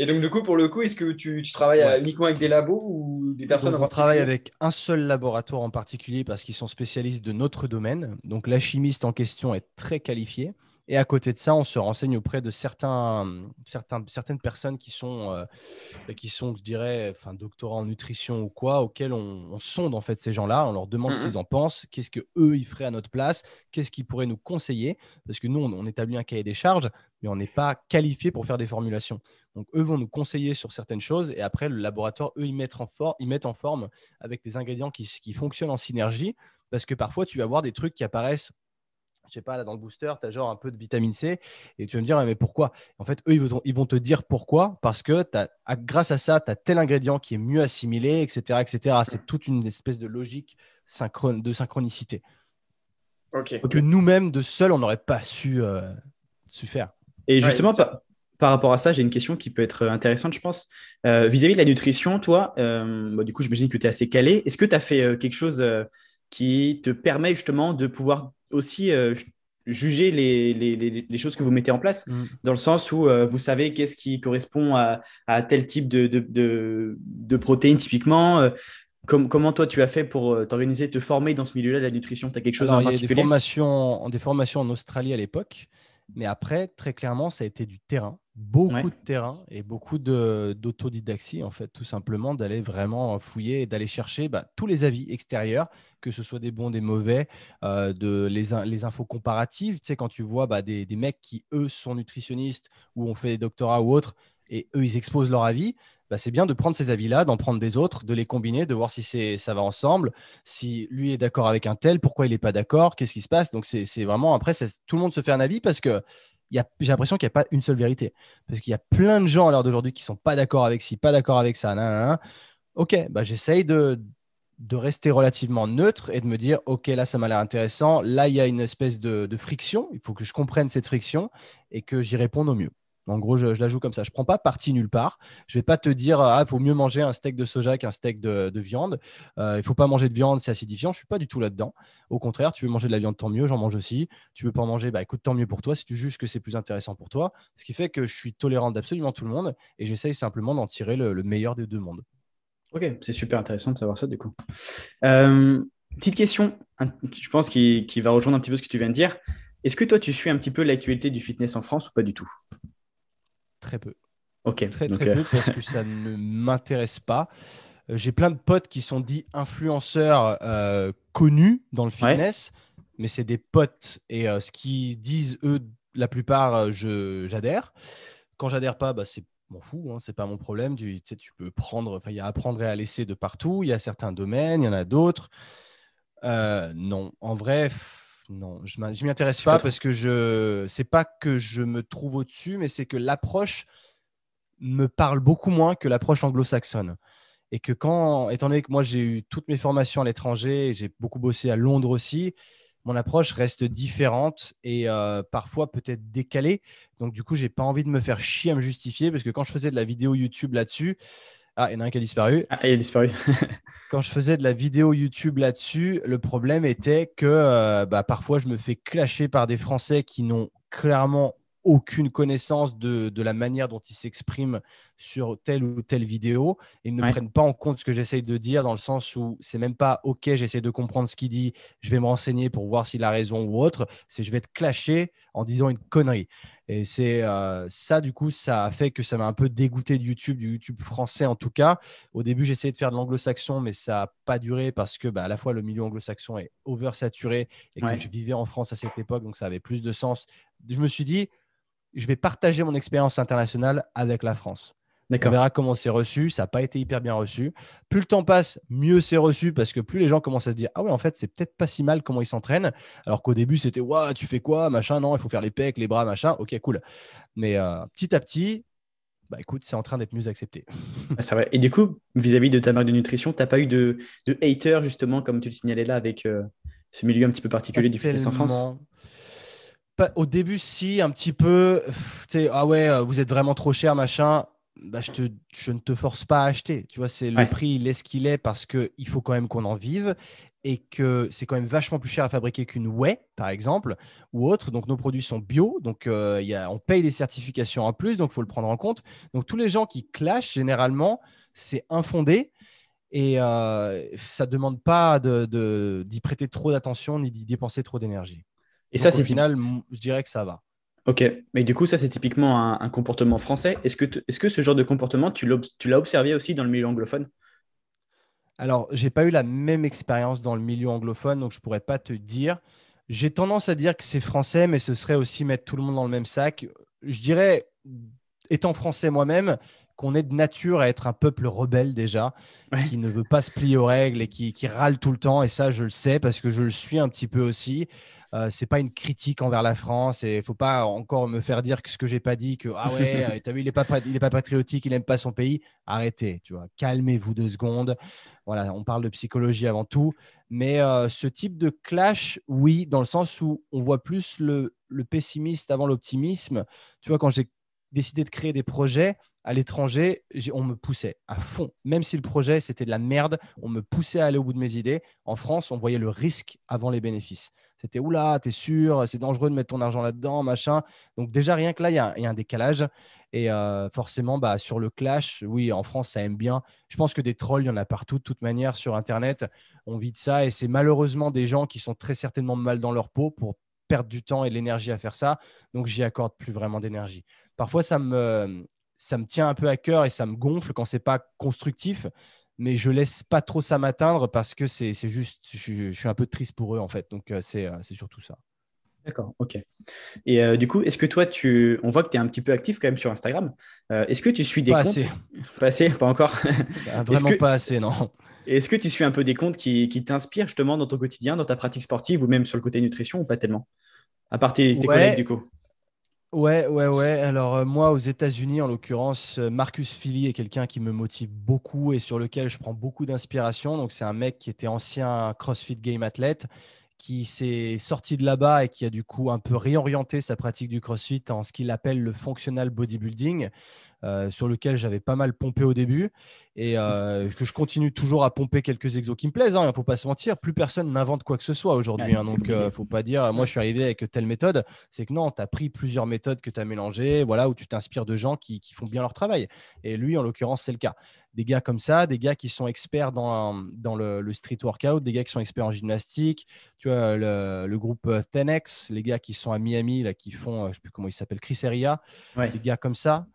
Et donc, du coup, pour le coup, est-ce que tu, tu travailles uniquement avec des labos ou des personnes On travaille avec un seul laboratoire en particulier parce qu'ils sont spécialistes de notre domaine. Donc, la chimiste en question est très qualifiée. Et à côté de ça, on se renseigne auprès de certains, certains, certaines personnes qui sont, euh, qui sont, je dirais, enfin, doctorats en nutrition ou quoi, auxquels on, sonde en fait ces gens-là. On leur demande ce qu'ils en pensent, qu'est-ce que eux ils feraient à notre place, qu'est-ce qu'ils pourraient nous conseiller, parce que nous, on, établit un cahier des charges, mais on n'est pas qualifié pour faire des formulations. Donc eux vont nous conseiller sur certaines choses, et après le laboratoire, eux, ils mettent en, for ils mettent en forme avec des ingrédients qui, qui fonctionnent en synergie, parce que parfois tu vas avoir des trucs qui apparaissent je sais pas, là dans le booster, tu as genre un peu de vitamine C et tu vas me dire, mais pourquoi? En fait, eux, ils vont, te dire pourquoi, parce que as, grâce à ça, tu as tel ingrédient qui est mieux assimilé, etc. etc. C'est toute une espèce de logique synchrone, de synchronicité. Ok. Que nous-mêmes, de seuls, on n'aurait pas su, euh, su, faire. Et justement, par, rapport à ça, j'ai une question qui peut être intéressante, je pense. Euh, vis-à-vis de la nutrition, toi, euh, bah, du coup, j'imagine que tu es assez calé. Est-ce que tu as fait quelque chose qui te permet justement de pouvoir aussi euh, juger les, les, les, choses que vous mettez en place, mm. dans le sens où euh, vous savez qu'est-ce qui correspond à, à tel type de, de, de, protéines typiquement. Euh, comment toi tu as fait pour t'organiser, te former dans ce milieu-là de la nutrition? Tu as quelque chose en particulier Il y a des formations, des formations en Australie à l'époque, mais après, très clairement, ça a été du terrain beaucoup de terrain et beaucoup d'autodidaxie, en fait, tout simplement, d'aller vraiment fouiller et d'aller chercher bah, tous les avis extérieurs, que ce soit des bons, des mauvais, euh, de les, les, infos comparatives. Tu sais, quand tu vois bah, des, des, mecs qui, eux, sont nutritionnistes ou ont fait des doctorats ou autres, et eux, ils exposent leur avis, bah, c'est bien de prendre ces avis-là, d'en prendre des autres, de les combiner, de voir si ça va ensemble, si lui est d'accord avec un tel, pourquoi il n'est pas d'accord, qu'est-ce qui se passe. Donc, c'est vraiment, après, tout le monde se fait un avis parce que j'ai l'impression qu'il n'y a pas une seule vérité. Parce qu'il y a plein de gens à l'heure d'aujourd'hui qui ne sont pas d'accord avec ci, pas d'accord avec ça. Ok, bah, j'essaye de, de rester relativement neutre et de me dire, OK, là, ça m'a l'air intéressant. Là, il y a une espèce de, de, friction. Il faut que je comprenne cette friction et que j'y réponde au mieux. En gros, je, la joue comme ça. Je ne prends pas parti nulle part. Je ne vais pas te dire, ah, il faut mieux manger un steak de soja qu'un steak de, viande. Euh, il ne faut pas manger de viande, c'est acidifiant. Je ne suis pas du tout là-dedans. Au contraire, tu veux manger de la viande, tant mieux, j'en mange aussi. Tu veux pas en manger, bah écoute, tant mieux pour toi si tu juges que c'est plus intéressant pour toi. Ce qui fait que je suis tolérant d'absolument tout le monde et j'essaye simplement d'en tirer le, meilleur des deux mondes. Ok, c'est super intéressant de savoir ça du coup. Euh, petite question, je pense, qui va rejoindre un petit peu ce que tu viens de dire. Est-ce que toi, tu suis un petit peu l'actualité du fitness en France ou pas du tout? Très peu. Ok. Très, très euh, peu parce que ça ne m'intéresse pas. Euh, j'ai plein de potes qui sont dits influenceurs euh, connus dans le fitness, mais c'est des potes. Et ce qu'ils disent, eux, la plupart, j'adhère. Quand j'adhère pas, bah, c'est m'en fous, hein, c'est pas mon problème. Tu, sais, tu peux prendre, il y a à prendre et à laisser de partout. Il y a certains domaines, il y en a d'autres. non, en vrai, non, je ne m'y intéresse pas, parce que je c'est pas que je me trouve au-dessus, mais c'est que l'approche me parle beaucoup moins que l'approche anglo-saxonne. Et que quand, étant donné que moi j'ai eu toutes mes formations à l'étranger, j'ai beaucoup bossé à Londres aussi, mon approche reste différente et euh, parfois peut-être décalée. Donc du coup, j'ai pas envie de me faire chier à me justifier parce que quand je faisais de la vidéo YouTube là-dessus, ah, il y en a un qui a disparu. Ah, il a disparu. quand je faisais de la vidéo YouTube là-dessus, le problème était que euh, bah, parfois je me fais clasher par des Français qui n'ont clairement aucune connaissance de, la manière dont ils s'expriment sur telle ou telle vidéo. Ils ne prennent pas en compte ce que j'essaye de dire dans le sens où c'est même pas OK, j'essaie de comprendre ce qu'il dit, je vais me renseigner pour voir s'il a raison ou autre. C'est je vais être clashé en disant une connerie. Et c'est euh, ça, du coup, ça a fait que ça m'a un peu dégoûté de YouTube, du YouTube français en tout cas. Au début, j'essayais de faire de l'anglo-saxon, mais ça n'a pas duré parce que bah, à la fois le milieu anglo-saxon est oversaturé et que je vivais en France à cette époque, donc ça avait plus de sens. Je me suis dit, je vais partager mon expérience internationale avec la France. On verra comment c'est reçu. Ça n'a pas été hyper bien reçu. Plus le temps passe, mieux c'est reçu parce que plus les gens commencent à se dire Ah ouais, en fait, c'est peut-être pas si mal comment ils s'entraînent. Alors qu'au début, c'était Waouh, tu fais quoi Machin, non, il faut faire les pecs, les bras, machin. Ok, cool. Mais euh, petit à petit, bah écoute, c'est en train d'être mieux accepté. C'est vrai. Et du coup, vis-à-vis de ta marque de nutrition, tu n'as pas eu de, de haters, justement, comme tu le signalais là, avec euh, ce milieu un petit peu particulier du fitness en France? Au début, si, un petit peu. Ah ouais, euh, vous êtes vraiment trop cher, machin. Bah, je, te, je ne te force pas à acheter. Tu vois, c'est le prix, il est ce qu'il est parce qu'il faut quand même qu'on en vive et que c'est quand même vachement plus cher à fabriquer qu'une whey, par exemple, ou autre. Donc, nos produits sont bio. Donc, euh, y a, on paye des certifications en plus. Donc, il faut le prendre en compte. Donc, tous les gens qui clashent, généralement, c'est infondé. Et euh, ça ne demande pas d'y de, d'y prêter trop d'attention ni d'y dépenser trop d'énergie. Et ça, c'est. Au final, je dirais que ça va. Ok, mais du coup, ça, c'est typiquement un, comportement français. Est-ce que, est que ce genre de comportement, tu l'as observé aussi dans le milieu anglophone? Alors, j'ai pas eu la même expérience dans le milieu anglophone, donc je pourrais pas te dire. J'ai tendance à dire que c'est français, mais ce serait aussi mettre tout le monde dans le même sac. Je dirais, étant français moi-même, qu'on est de nature à être un peuple rebelle déjà, qui ne veut pas se plier aux règles et qui, qui, râle tout le temps. Et ça, je le sais parce que je le suis un petit peu aussi. Euh, c'est pas une critique envers la France et il faut pas encore me faire dire que ce que j'ai pas dit que ah ouais euh, as vu il est pas il est pas patriotique il aime pas son pays. Arrêtez tu vois calmez-vous deux secondes. Voilà on parle de psychologie avant tout. Mais euh, ce type de clash oui dans le sens où on voit plus le, le pessimiste avant l'optimisme. Tu vois quand j'ai décidé de créer des projets à l'étranger, on me poussait à fond. Même si le projet, c'était de la merde, on me poussait à aller au bout de mes idées. En France, on voyait le risque avant les bénéfices. C'était oula, t'es sûr, c'est dangereux de mettre ton argent là-dedans, machin. Donc, déjà, rien que là, il y, a un décalage. Et euh, forcément, bah, sur le clash, oui, en France, ça aime bien. Je pense que des trolls, il y en a partout, de toute manière, sur Internet. On vit de ça. Et c'est malheureusement des gens qui sont très certainement mal dans leur peau pour perdre du temps et de l'énergie à faire ça. Donc, j'y accorde plus vraiment d'énergie. Parfois, ça me, ça me tient un peu à cœur et ça me gonfle quand c'est pas constructif mais je laisse pas trop ça m'atteindre parce que c'est juste, je, suis un peu triste pour eux en fait. Donc euh, euh, c'est surtout ça. D'accord, ok. Et euh, du coup, est-ce que toi, tu... on voit que tu es un petit peu actif quand même sur Instagram. est-ce que tu suis des pas comptes assez. Pas assez, pas encore. Bah, vraiment pas assez, non. Est-ce que tu suis un peu des comptes qui, qui t'inspirent justement dans ton quotidien, dans ta pratique sportive ou même sur le côté nutrition ou pas tellement? À part tes, collègues du coup Ouais, ouais, ouais. Alors euh, moi, aux États-Unis, en l'occurrence, euh, Marcus Philly est quelqu'un qui me motive beaucoup et sur lequel je prends beaucoup d'inspiration. Donc c'est un mec qui était ancien CrossFit Game athlète, qui s'est sorti de là-bas et qui a du coup un peu réorienté sa pratique du CrossFit en ce qu'il appelle le functional bodybuilding. Euh, sur lequel j'avais pas mal pompé au début et euh, que je continue toujours à pomper quelques exos qui me plaisent. Hein, il ne faut pas se mentir, plus personne n'invente quoi que ce soit aujourd'hui. Hein, donc, il ne euh, faut pas dire, moi, je suis arrivé avec telle méthode. C'est que non, tu as pris plusieurs méthodes que tu as mélangées, voilà, où tu t'inspires de gens qui, font bien leur travail. Et lui, en l'occurrence, c'est le cas. Des gars comme ça, des gars qui sont experts dans, dans le, street workout, des gars qui sont experts en gymnastique. Tu vois, le, groupe Tenex, les gars qui sont à Miami, là, qui font, je ne sais plus comment il s'appelle, Chris Eria, des gars comme ça.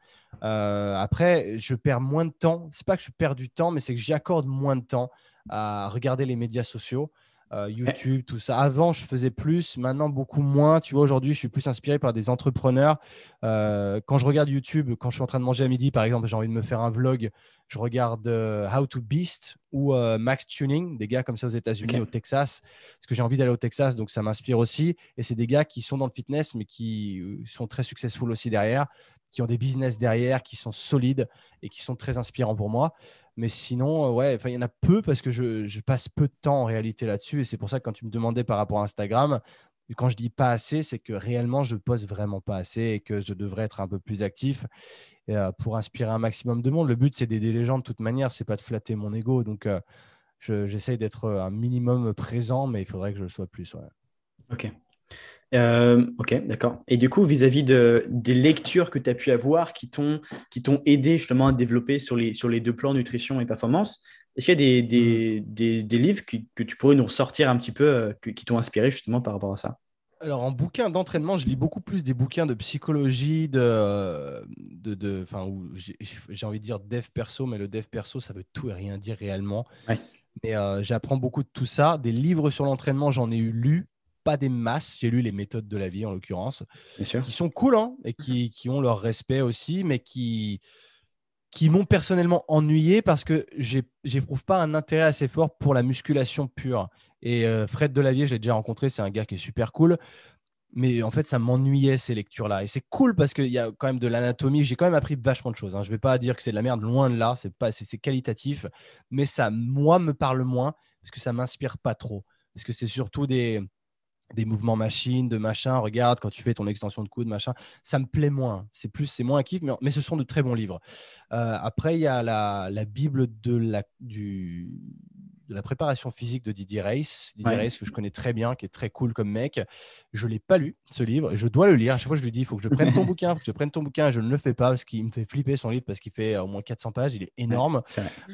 Euh, après, je perds moins de temps. C'est pas que je perds du temps, mais c'est que j'y accorde moins de temps à regarder les médias sociaux. euh, YouTube, tout ça. Avant, je faisais plus, maintenant beaucoup moins. Tu vois, aujourd'hui, je suis plus inspiré par des entrepreneurs. Euh, quand je regarde YouTube, quand je suis en train de manger à midi, par exemple, j'ai envie de me faire un vlog, je regarde euh, How to Beast ou Max Tuning, des gars comme ça aux États-Unis, au Texas, parce que j'ai envie d'aller au Texas, donc ça m'inspire aussi. Et c'est des gars qui sont dans le fitness, mais qui sont très successful aussi derrière, qui ont des business derrière, qui sont solides et qui sont très inspirants pour moi. Mais sinon, euh, ouais, il y en a peu parce que je, passe peu de temps en réalité là-dessus. Et c'est pour ça que quand tu me demandais par rapport à Instagram, quand je dis pas assez, c'est que réellement, je poste vraiment pas assez et que je devrais être un peu plus actif euh, pour inspirer un maximum de monde. Le but, c'est d'aider les gens de toute manière, c'est pas de flatter mon ego. Donc, euh, j'essaye d'être un minimum présent, mais il faudrait que je le sois plus. Ok. Euh, ok, d'accord. Et du coup, vis-à-vis de, des lectures que tu as pu avoir qui t'ont aidé justement à développer sur les, sur les deux plans nutrition et performance, est-ce qu'il y a des, des, mm. des, des livres que tu pourrais nous sortir un petit peu euh, qui t'ont inspiré justement par rapport à ça? Alors, en bouquin d'entraînement, je lis beaucoup plus des bouquins de psychologie, de, de, de j'ai envie de dire dev perso, mais le dev perso, ça veut tout et rien dire réellement. Mais euh, j'apprends beaucoup de tout ça. Des livres sur l'entraînement, j'en ai eu lu, pas des masses. J'ai lu les méthodes de la vie en l'occurrence, qui sont cool hein, et qui, qui, ont leur respect aussi, mais qui, qui m'ont personnellement ennuyé parce que j'éprouve pas un intérêt assez fort pour la musculation pure. Et euh, Fred Delavier, je l'ai déjà rencontré, c'est un gars qui est super cool. Mais en fait, ça m'ennuyait ces lectures-là. Et c'est cool parce qu'il y a quand même de l'anatomie. J'ai quand même appris vachement de choses. Hein. Je ne vais pas dire que c'est de la merde, loin de là. C'est pas, c'est qualitatif. Mais ça, moi, me parle moins parce que ça m'inspire pas trop. Parce que c'est surtout des, des mouvements machines, de machin. Regarde, quand tu fais ton extension de coude, machin, ça me plaît moins. C'est plus, c'est moins un kiff, mais, ce sont de très bons livres. Euh, après, il y a la, la Bible de la, du, de la préparation physique de Didier Reis. Didier Reis, que je connais très bien, qui est très cool comme mec. Je ne l'ai pas lu, ce livre. Je dois le lire. À chaque fois, je lui dis il faut que je prenne ton bouquin, faut que je prenne ton bouquin. Je ne le fais pas parce qu'il me fait flipper son livre, parce qu'il fait au moins 400 pages. Il est énorme.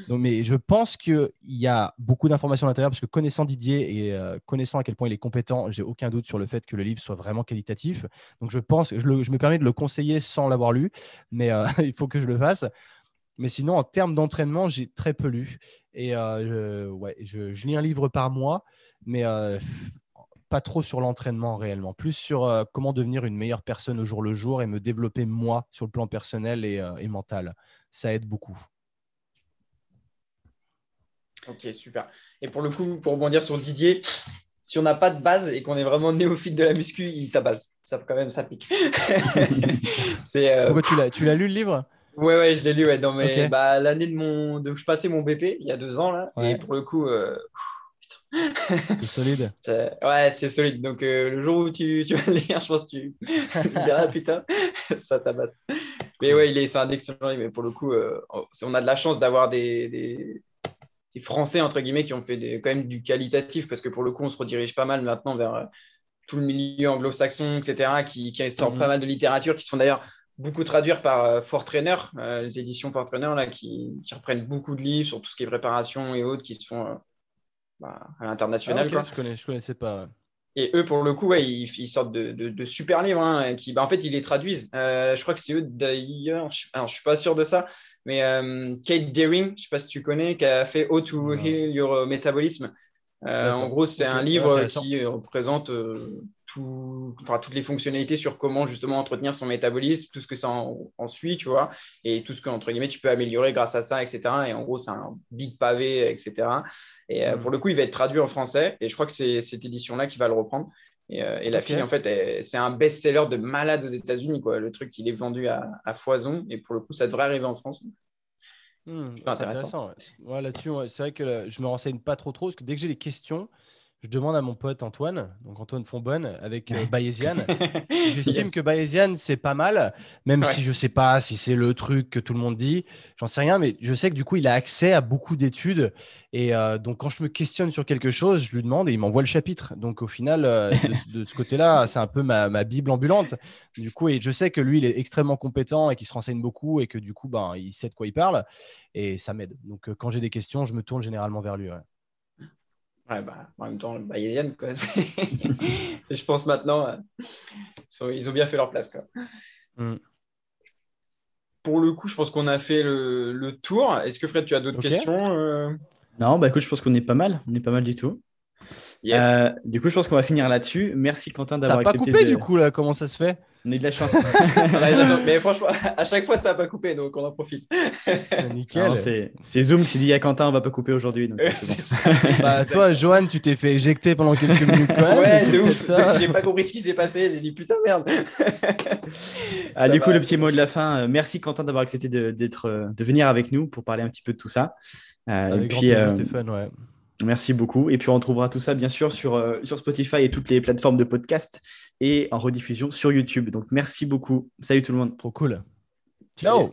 Donc, mais je pense qu'il y a beaucoup d'informations à l'intérieur parce que connaissant Didier et euh, connaissant à quel point il est compétent, j'ai aucun doute sur le fait que le livre soit vraiment qualitatif. Donc, je pense, je, je me permets de le conseiller sans l'avoir lu, mais euh, il faut que je le fasse. Mais sinon, en termes d'entraînement, j'ai très peu lu. Et euh, je, ouais, je, lis un livre par mois, mais euh, pas trop sur l'entraînement réellement. Plus sur euh, comment devenir une meilleure personne au jour le jour et me développer moi sur le plan personnel et, et mental. Ça aide beaucoup. Ok, super. Et pour le coup, pour rebondir sur Didier, si on n'a pas de base et qu'on est vraiment néophyte de la muscu, il base. Ça quand même, ça pique. Pourquoi tu l'as lu le livre? Ouais, ouais, je l'ai lu ouais, dans mes... bah, l'année de mon de je passais mon BP il y a deux ans là et pour le coup euh... c'est solide. Ouais, c'est solide. Donc euh, le jour où tu, tu, vas le lire, je pense que tu, tu diras putain, ça tabasse. Mais ouais, il est c'est un excellent livre. Mais pour le coup, euh, on a de la chance d'avoir des, des, des, Français entre guillemets qui ont fait des, quand même du qualitatif parce que pour le coup, on se redirige pas mal maintenant vers tout le milieu anglo-saxon, etc., qui, qui sortent mhm. pas mal de littérature, qui sont d'ailleurs beaucoup traduire par euh, Fort Trainer, euh, les éditions Fort Trainer là, qui, reprennent beaucoup de livres sur tout ce qui est préparation et autres qui se font euh, bah, à l'international. Ah, je connais, je connaissais pas. Et eux, pour le coup, ouais, ils, sortent de, super livres. Hein, qui, bah, en fait, ils les traduisent. je crois que c'est eux d'ailleurs. Je, ne suis pas sûr de ça. Mais Kate Deering, je ne sais pas si tu connais, qui a fait How to Heal Your Metabolism. en gros, c'est un livre qui représente enfin, toutes les fonctionnalités sur comment justement entretenir son métabolisme, tout ce que ça en, suit, tu vois, et tout ce que, entre guillemets, tu peux améliorer grâce à ça, etc. Et en gros, c'est un big pavé, etc. Et euh, mm. pour le coup, il va être traduit en français, et je crois que c'est cette édition-là qui va le reprendre. Et, euh, la fille, en fait, c'est un best-seller de malade aux États-Unis, quoi. Le truc, il est vendu à, foison, et pour le coup, ça devrait arriver en France. Hmm, intéressant. là-dessus, c'est vrai que je me renseigne pas trop trop, parce que dès que j'ai des questions, je demande à mon pote Antoine, donc Antoine Fonbonne, avec euh, Bayesian. J'estime que Bayesian, c'est pas mal, même si je sais pas si c'est le truc que tout le monde dit, j'en sais rien, mais je sais que du coup, il a accès à beaucoup d'études. Et euh, donc, quand je me questionne sur quelque chose, je lui demande et il m'envoie le chapitre. Donc, au final, euh, de, ce côté-là, c'est un peu ma, ma, Bible ambulante. Du coup, et je sais que lui, il est extrêmement compétent et qu'il se renseigne beaucoup et que du coup, ben, il sait de quoi il parle et ça m'aide. Donc, quand j'ai des questions, je me tourne généralement vers lui. Bah, en même temps, bayésienne, quoi. je pense maintenant, euh, ils ont bien fait leur place. Quoi. Mm. Pour le coup, je pense qu'on a fait le, tour. Est-ce que Fred, tu as d'autres questions euh? Non, bah écoute, je pense qu'on est pas mal. On est pas mal du tout. Euh, du coup, je pense qu'on va finir là-dessus. Merci Quentin d'avoir accepté. Ça pas coupé du coup là, comment ça se fait? On a eu de la chance. mais franchement, à chaque fois, ça n'a pas coupé, donc on en profite. Nickel. C'est Zoom qui s'est dit à Quentin, on va pas couper aujourd'hui. bah, toi, Johan, tu t'es fait éjecter pendant quelques minutes quand même. Ouais, J'ai pas compris ce qui s'est passé. J'ai dit putain merde. ah, du coup, le petit mot de la fin. Merci Quentin d'avoir accepté de, de venir avec nous pour parler un petit peu de tout ça. Euh, Avec et puis, plaisir, Stéphane, ouais. Merci beaucoup. Et puis on retrouvera tout ça bien sûr sur, euh, sur Spotify et toutes les plateformes de podcast et en rediffusion sur YouTube. Donc merci beaucoup. Salut tout le monde. Trop cool. Ciao.